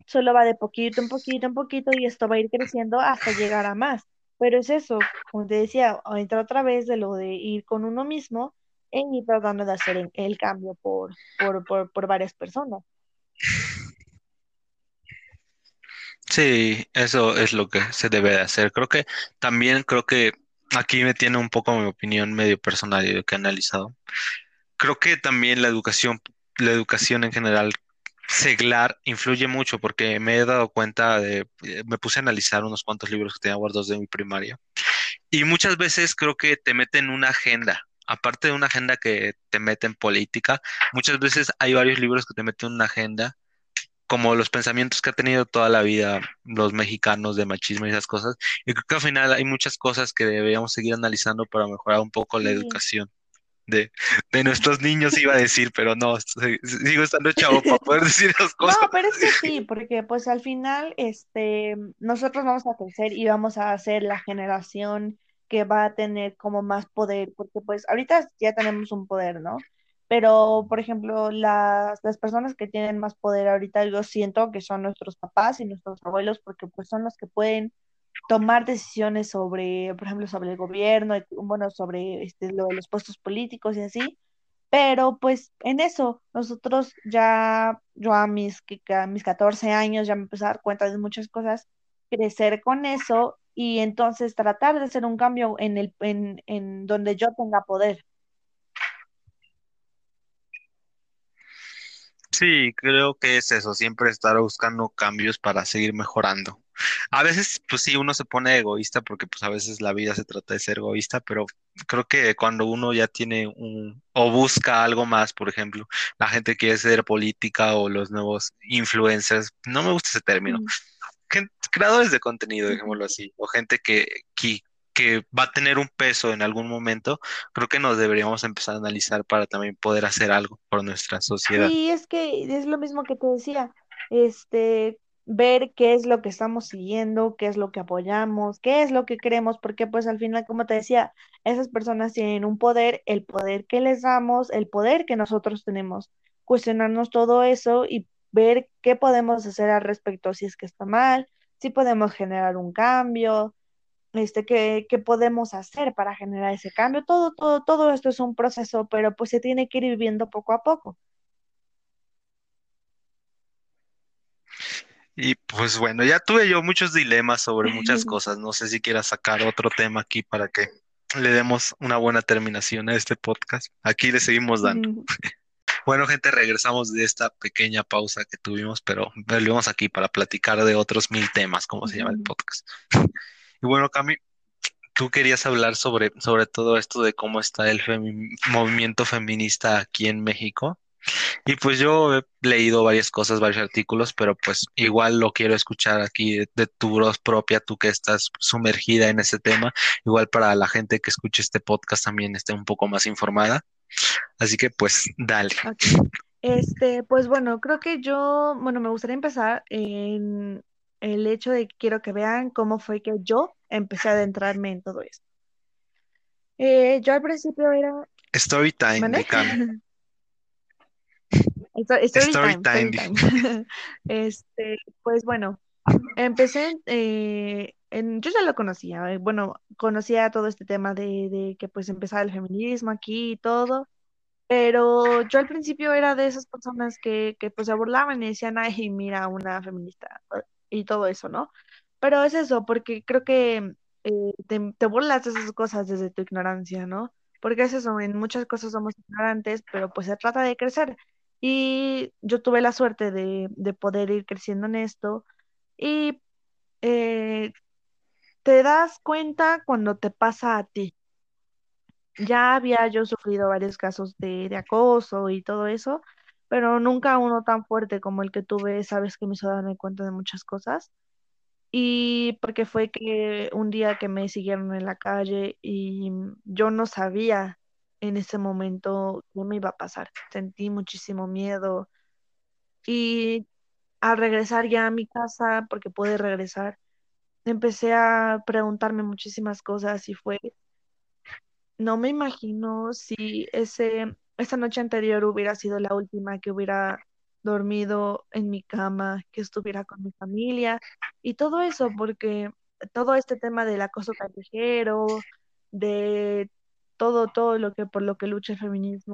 solo va de poquito en poquito en poquito y esto va a ir creciendo hasta llegar a más. Pero es eso, como te decía, entra otra vez de lo de ir con uno mismo en ir tratando de hacer el cambio por, por, por, por varias personas. Sí, eso es lo que se debe de hacer. Creo que también creo que aquí me tiene un poco mi opinión medio personal y lo que he analizado. Creo que también la educación, la educación en general, seglar, influye mucho porque me he dado cuenta de, eh, me puse a analizar unos cuantos libros que tenía guardados de mi primaria y muchas veces creo que te meten una agenda. Aparte de una agenda que te mete en política, muchas veces hay varios libros que te meten una agenda como los pensamientos que ha tenido toda la vida los mexicanos de machismo y esas cosas. Y creo que al final hay muchas cosas que deberíamos seguir analizando para mejorar un poco la Sí. educación de, de nuestros niños, iba a decir, pero no, si- sigo estando chavo para poder decir No, cosas. pero es que sí, porque pues al final este, nosotros vamos a crecer y vamos a ser la generación que va a tener como más poder, porque pues ahorita ya tenemos un poder, ¿no? Pero, por ejemplo, las, las personas que tienen más poder ahorita, yo siento que son nuestros papás y nuestros abuelos, porque pues son los que pueden tomar decisiones sobre, por ejemplo, sobre el gobierno, bueno, sobre este, lo los puestos políticos y así. Pero pues en eso, nosotros ya, yo a mis, a mis 14 años ya me empecé a dar cuenta de muchas cosas, crecer con eso y entonces tratar de hacer un cambio en el, en, en donde yo tenga poder. Sí, creo que es eso, siempre estar buscando cambios para seguir mejorando. A veces, pues sí, uno se pone egoísta porque pues a veces la vida se trata de ser egoísta, pero creo que cuando uno ya tiene un o busca algo más, por ejemplo, la gente quiere ser política o los nuevos influencers, no me gusta ese término, Mm, gen- creadores de contenido, dejémoslo así, o gente que, que, que va a tener un peso en algún momento, creo que nos deberíamos empezar a analizar para también poder hacer algo por nuestra sociedad. Sí, es que es lo mismo que te decía, este, ver qué es lo que estamos siguiendo, qué es lo que apoyamos, qué es lo que queremos, porque pues al final, como te decía, esas personas tienen un poder, el poder que les damos, el poder que nosotros tenemos, cuestionarnos todo eso y ver qué podemos hacer al respecto, si es que está mal, si podemos generar un cambio, este, qué, qué podemos hacer para generar ese cambio, todo, todo, todo esto es un proceso, pero pues se tiene que ir viviendo poco a poco. Y pues bueno, ya tuve yo muchos dilemas sobre muchas cosas. No sé si quieras sacar otro tema aquí para que le demos una buena terminación a este podcast. Aquí le seguimos dando. Bueno, gente, regresamos de esta pequeña pausa que tuvimos, pero volvemos aquí para platicar de otros mil temas, como se llama el podcast. Y bueno, Cami, tú querías hablar sobre, sobre todo esto de cómo está el movimiento feminista aquí en México. Y pues yo he leído varias cosas, varios artículos, pero pues igual lo quiero escuchar aquí de, tu voz propia, tú que estás sumergida en ese tema, igual para la gente que escuche este podcast también esté un poco más informada. Así que pues dale. Este, pues bueno, creo que yo, bueno, me gustaría empezar en el hecho de que quiero que vean cómo fue que yo empecé a adentrarme en todo esto. Eh, yo al principio era, Story time Cami. Story Story time, time. story time. Este, pues bueno, empecé eh, en, yo ya lo conocía, eh, bueno, conocía todo este tema de, de que pues empezaba el feminismo aquí y todo. Pero yo al principio era de esas personas que, que pues se burlaban y decían, ay, mira, una feminista y todo eso, ¿no? Pero es eso, porque creo que eh, te, burlas de esas cosas desde tu ignorancia, ¿no? Porque es eso, en muchas cosas somos ignorantes, pero pues se trata de crecer. Y yo tuve la suerte de, de poder ir creciendo en esto y eh, te das cuenta cuando te pasa a ti. Ya había yo sufrido varios casos de, de acoso y todo eso, pero nunca uno tan fuerte como el que tuve, sabes que me hizo darme cuenta de muchas cosas. Y porque fue que un día que me siguieron en la calle y yo no sabía en ese momento qué me iba a pasar. Sentí muchísimo miedo y al regresar ya a mi casa, porque pude regresar, empecé a preguntarme muchísimas cosas y fue No me imagino si ese, esa noche anterior hubiera sido la última que hubiera dormido en mi cama, que estuviera con mi familia y todo eso, porque todo este tema del acoso callejero, de todo, todo lo que por lo que lucha el feminismo,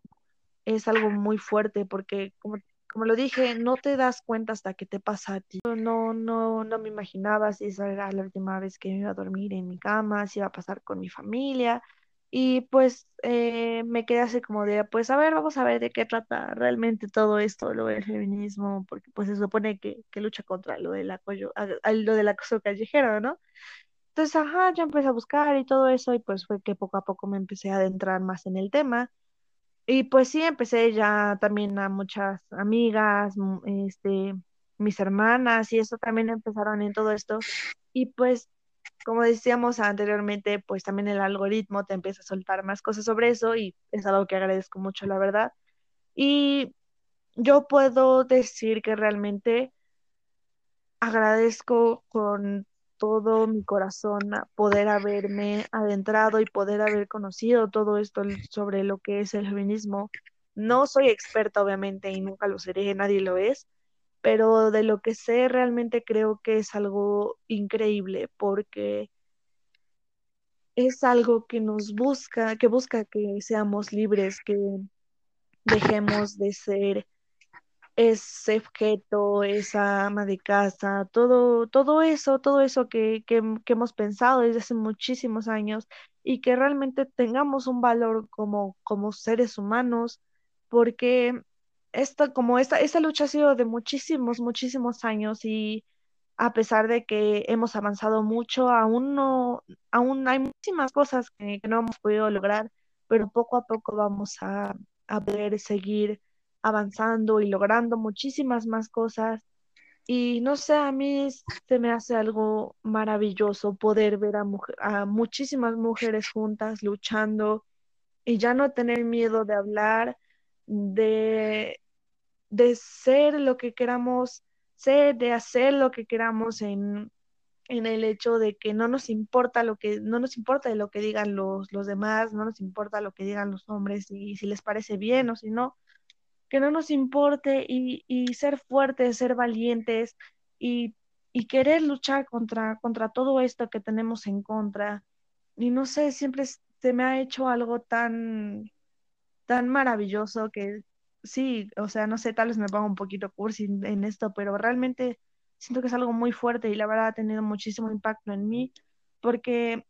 es algo muy fuerte, porque como, como lo dije, no te das cuenta hasta que te pasa a ti. No, no, no me imaginaba si esa era la última vez que iba a dormir en mi cama, si iba a pasar con mi familia. Y pues eh, me quedé así como de, pues a ver, vamos a ver de qué trata realmente todo esto, lo del feminismo, porque pues se supone que, que lucha contra lo del acoso, lo del acoso callejero, ¿no? Entonces, ajá, yo empecé a buscar y todo eso, y pues fue que poco a poco me empecé a adentrar más en el tema. Y pues sí, empecé ya también a muchas amigas, mm, este, mis hermanas, y eso también empezaron en todo esto. Y pues como decíamos anteriormente, pues también el algoritmo te empieza a soltar más cosas sobre eso y es algo que agradezco mucho, la verdad. Y yo puedo decir que realmente agradezco con todo mi corazón poder haberme adentrado y poder haber conocido todo esto sobre lo que es el feminismo. No soy experta, obviamente, y nunca lo seré, nadie lo es, pero de lo que sé realmente creo que es algo increíble porque es algo que nos busca, que busca que seamos libres, que dejemos de ser ese objeto, esa ama de casa, todo, todo eso, todo eso que, que, que hemos pensado desde hace muchísimos años y que realmente tengamos un valor como, como seres humanos, porque esta, como esta, esta lucha ha sido de muchísimos, muchísimos años y a pesar de que hemos avanzado mucho, aún no, aún hay muchísimas cosas que, no hemos podido lograr, pero poco a poco vamos a, a poder seguir avanzando y logrando muchísimas más cosas. Y no sé, a mí se me hace algo maravilloso poder ver a muchísimas mujeres juntas luchando y ya no tener miedo de hablar, de, de ser lo que queramos ser, de hacer lo que queramos en, en el hecho de que no nos importa lo que, no nos importa de lo que digan los, los demás, no nos importa lo que digan los hombres y si les parece bien o si no que no nos importe y, y ser fuertes, ser valientes y, y querer luchar contra, contra todo esto que tenemos en contra. Y no sé, siempre se me ha hecho algo tan, tan maravilloso que sí, o sea, no sé, tal vez me pongo un poquito cursi en, esto, pero realmente siento que es algo muy fuerte y la verdad ha tenido muchísimo impacto en mí porque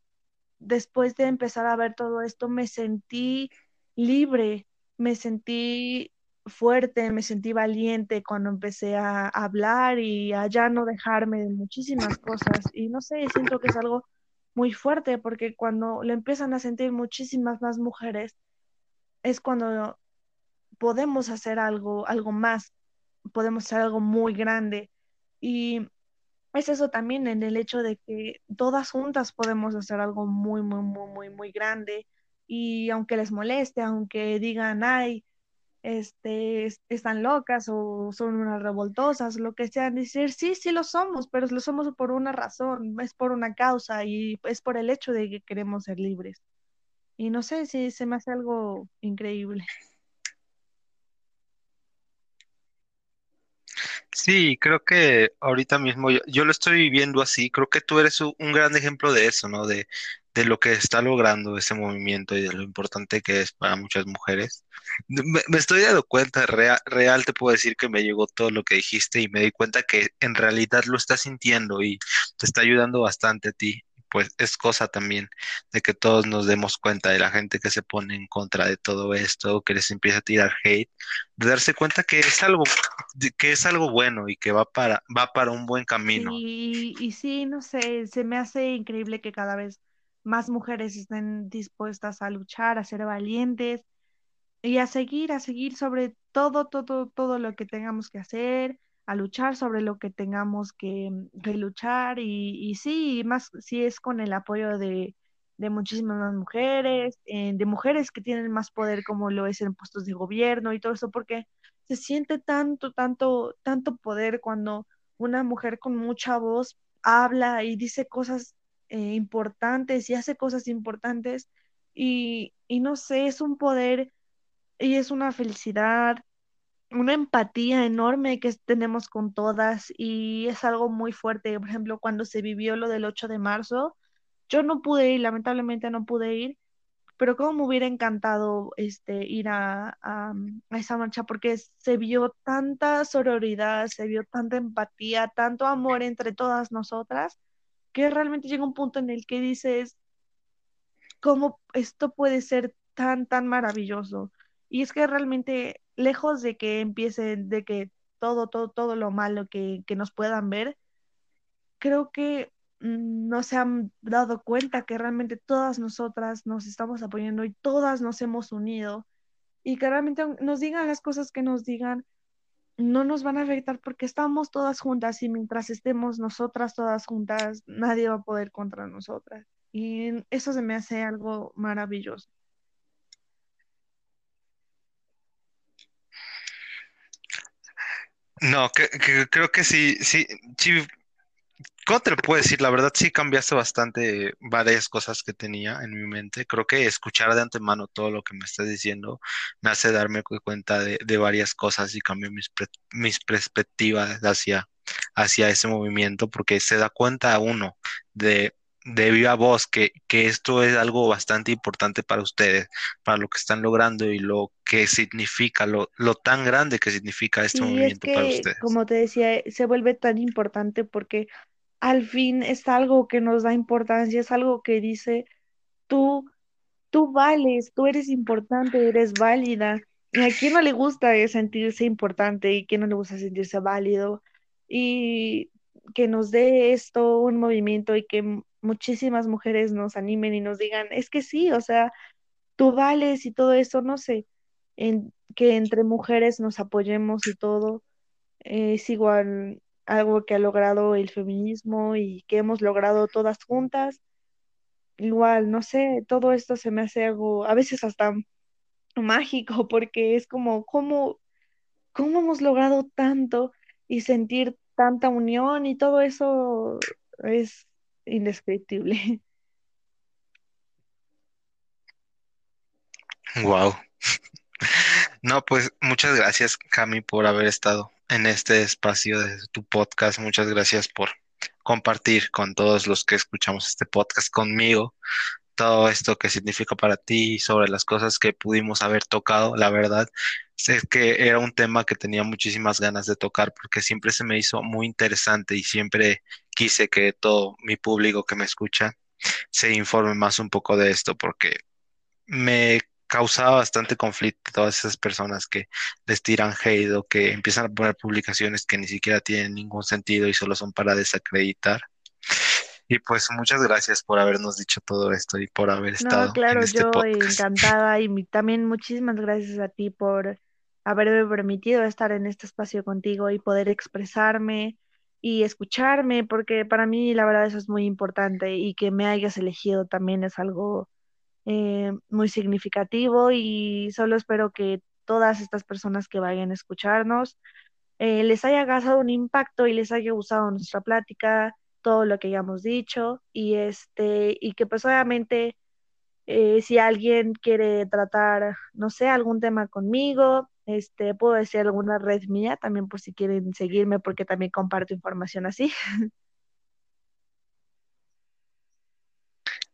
después de empezar a ver todo esto me sentí libre, me sentí fuerte, me sentí valiente cuando empecé a hablar y a ya no dejarme de muchísimas cosas. Y no sé, siento que es algo muy fuerte porque cuando lo empiezan a sentir muchísimas más mujeres, es cuando podemos hacer algo, algo más, podemos hacer algo muy grande. Y es eso también en el hecho de que todas juntas podemos hacer algo muy, muy, muy, muy, muy grande. Y aunque les moleste, aunque digan, ay, este, están locas o son unas revoltosas, lo que sea, decir, sí, sí lo somos, pero lo somos por una razón, es por una causa y es por el hecho de que queremos ser libres. Y no sé si se me hace algo increíble. Sí, creo que ahorita mismo yo, lo estoy viviendo así. Creo que tú eres un gran ejemplo de eso, ¿no? De, de lo que está logrando ese movimiento y de lo importante que es para muchas mujeres. Me, me estoy dando cuenta, rea- real, te puedo decir que me llegó todo lo que dijiste y me di cuenta que en realidad lo estás sintiendo y te está ayudando bastante a ti. Pues es cosa también de que todos nos demos cuenta de la gente que se pone en contra de todo esto, que les empieza a tirar hate, de darse cuenta que es algo que es algo bueno y que va para, va para un buen camino. Sí, y sí, no sé, se me hace increíble que cada vez más mujeres estén dispuestas a luchar, a ser valientes y a seguir, a seguir sobre todo, todo, todo lo que tengamos que hacer, a luchar sobre lo que tengamos que, luchar y, sí, más si es con el apoyo de, de muchísimas más mujeres, eh, de mujeres que tienen más poder como lo es en puestos de gobierno y todo eso, porque se siente tanto, tanto, tanto poder cuando una mujer con mucha voz habla y dice cosas eh, importantes y hace cosas importantes y, y no sé, es un poder y es una felicidad, una empatía enorme que tenemos con todas y es algo muy fuerte. Por ejemplo, cuando se vivió lo del 8 de marzo, yo no pude ir, lamentablemente no pude ir, pero como me hubiera encantado este, ir a, a, a esa marcha porque se vio tanta sororidad, se vio tanta empatía, tanto amor entre todas nosotras, que realmente llega un punto en el que dices, cómo esto puede ser tan, tan maravilloso. Y es que realmente, lejos de que empiece, de que todo, todo, todo lo malo que, que nos puedan ver, creo que mm, no se han dado cuenta que realmente todas nosotras nos estamos apoyando y todas nos hemos unido y que realmente nos digan las cosas que nos digan, no nos van a afectar porque estamos todas juntas y mientras estemos nosotras todas juntas, nadie va a poder contra nosotras. Y eso se me hace algo maravilloso. No, que, que- creo que sí, sí, sí, ¿cómo te lo puedo decir? La verdad sí cambiaste bastante varias cosas que tenía en mi mente. Creo que escuchar de antemano todo lo que me estás diciendo me hace darme cu- cuenta de, de varias cosas y cambió mis, pre- mis perspectivas hacia, hacia ese movimiento porque se da cuenta uno de, de viva voz que, que esto es algo bastante importante para ustedes, para lo que están logrando y lo que significa, lo, lo tan grande que significa este Sí, es movimiento para que, ustedes. como te decía, se vuelve tan importante porque al fin es algo que nos da importancia, es algo que dice, tú, tú vales, tú eres importante, eres válida. ¿Y a quién no le gusta sentirse importante y quién no le gusta sentirse válido? Y que nos dé esto un movimiento y que muchísimas mujeres nos animen y nos digan, es que sí, o sea, tú vales y todo eso, no sé, en, que entre mujeres nos apoyemos y todo es igual algo que ha logrado el feminismo y que hemos logrado todas juntas. Igual, no sé, todo esto se me hace algo, a veces hasta mágico, porque es como, ¿cómo, cómo hemos logrado tanto y sentir tanta unión y todo eso es indescriptible. Wow. No, pues muchas gracias, Cami, por haber estado en este espacio de tu podcast. Muchas gracias por compartir con todos los que escuchamos este podcast conmigo todo esto que significa para ti sobre las cosas que pudimos haber tocado. La verdad es que era un tema que tenía muchísimas ganas de tocar porque siempre se me hizo muy interesante y siempre quise que todo mi público que me escucha se informe más un poco de esto porque me causaba bastante conflicto todas esas personas que les tiran hate o que empiezan a poner publicaciones que ni siquiera tienen ningún sentido y solo son para desacreditar. Y pues muchas gracias por habernos dicho todo esto y por haber No, estado en claro, este yo podcast. encantada y también muchísimas gracias a ti por haberme permitido estar en este espacio contigo y poder expresarme y escucharme, porque para mí la verdad eso es muy importante y que me hayas elegido también es algo eh, muy significativo y solo espero que todas estas personas que vayan a escucharnos eh, les haya causado un impacto y les haya gustado nuestra plática, todo lo que hayamos dicho y este y que pues obviamente eh, si alguien quiere tratar, no sé, algún tema conmigo, este, puedo decir alguna red mía también por si quieren seguirme porque también comparto información así.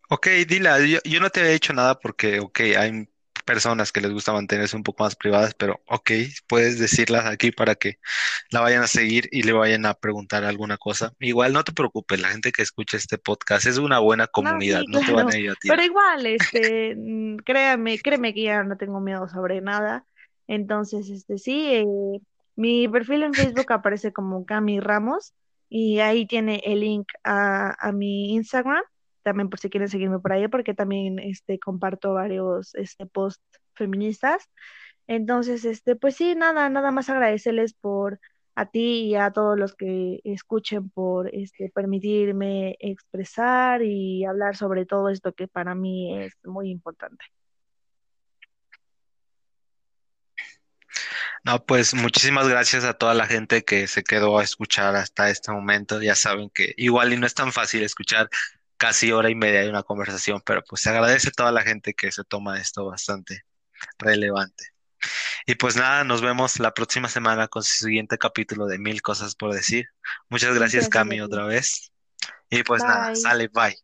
Ok, Dila, yo, no te había dicho nada porque, ok, hay personas que les gusta mantenerse un poco más privadas, pero ok, puedes decirlas aquí para que la vayan a seguir y le vayan a preguntar alguna cosa. Igual no te preocupes, la gente que escucha este podcast es una buena No, comunidad, sí, no te van a ir a pero tirar. igual, este, mm, créame, créeme que ya no tengo miedo sobre nada. Entonces, este, sí, eh, mi perfil en Facebook aparece como Cami Ramos y ahí tiene el link a, a mi Instagram, también por si quieren seguirme por ahí, porque también, este, comparto varios, este, posts feministas. Entonces, este, pues sí, nada, nada más agradecerles por a ti y a todos los que escuchen por este permitirme expresar y hablar sobre todo esto que para mí es muy importante. No, pues muchísimas gracias a toda la gente que se quedó a escuchar hasta este momento. Ya saben que igual y no es tan fácil escuchar casi hora y media de una conversación, pero pues se agradece a toda la gente que se toma esto bastante relevante. Y pues nada, nos vemos la próxima semana con su siguiente capítulo de Mil Cosas por Decir. Muchas gracias, Gracias Cami, otra vez. Y pues nada, sale, bye.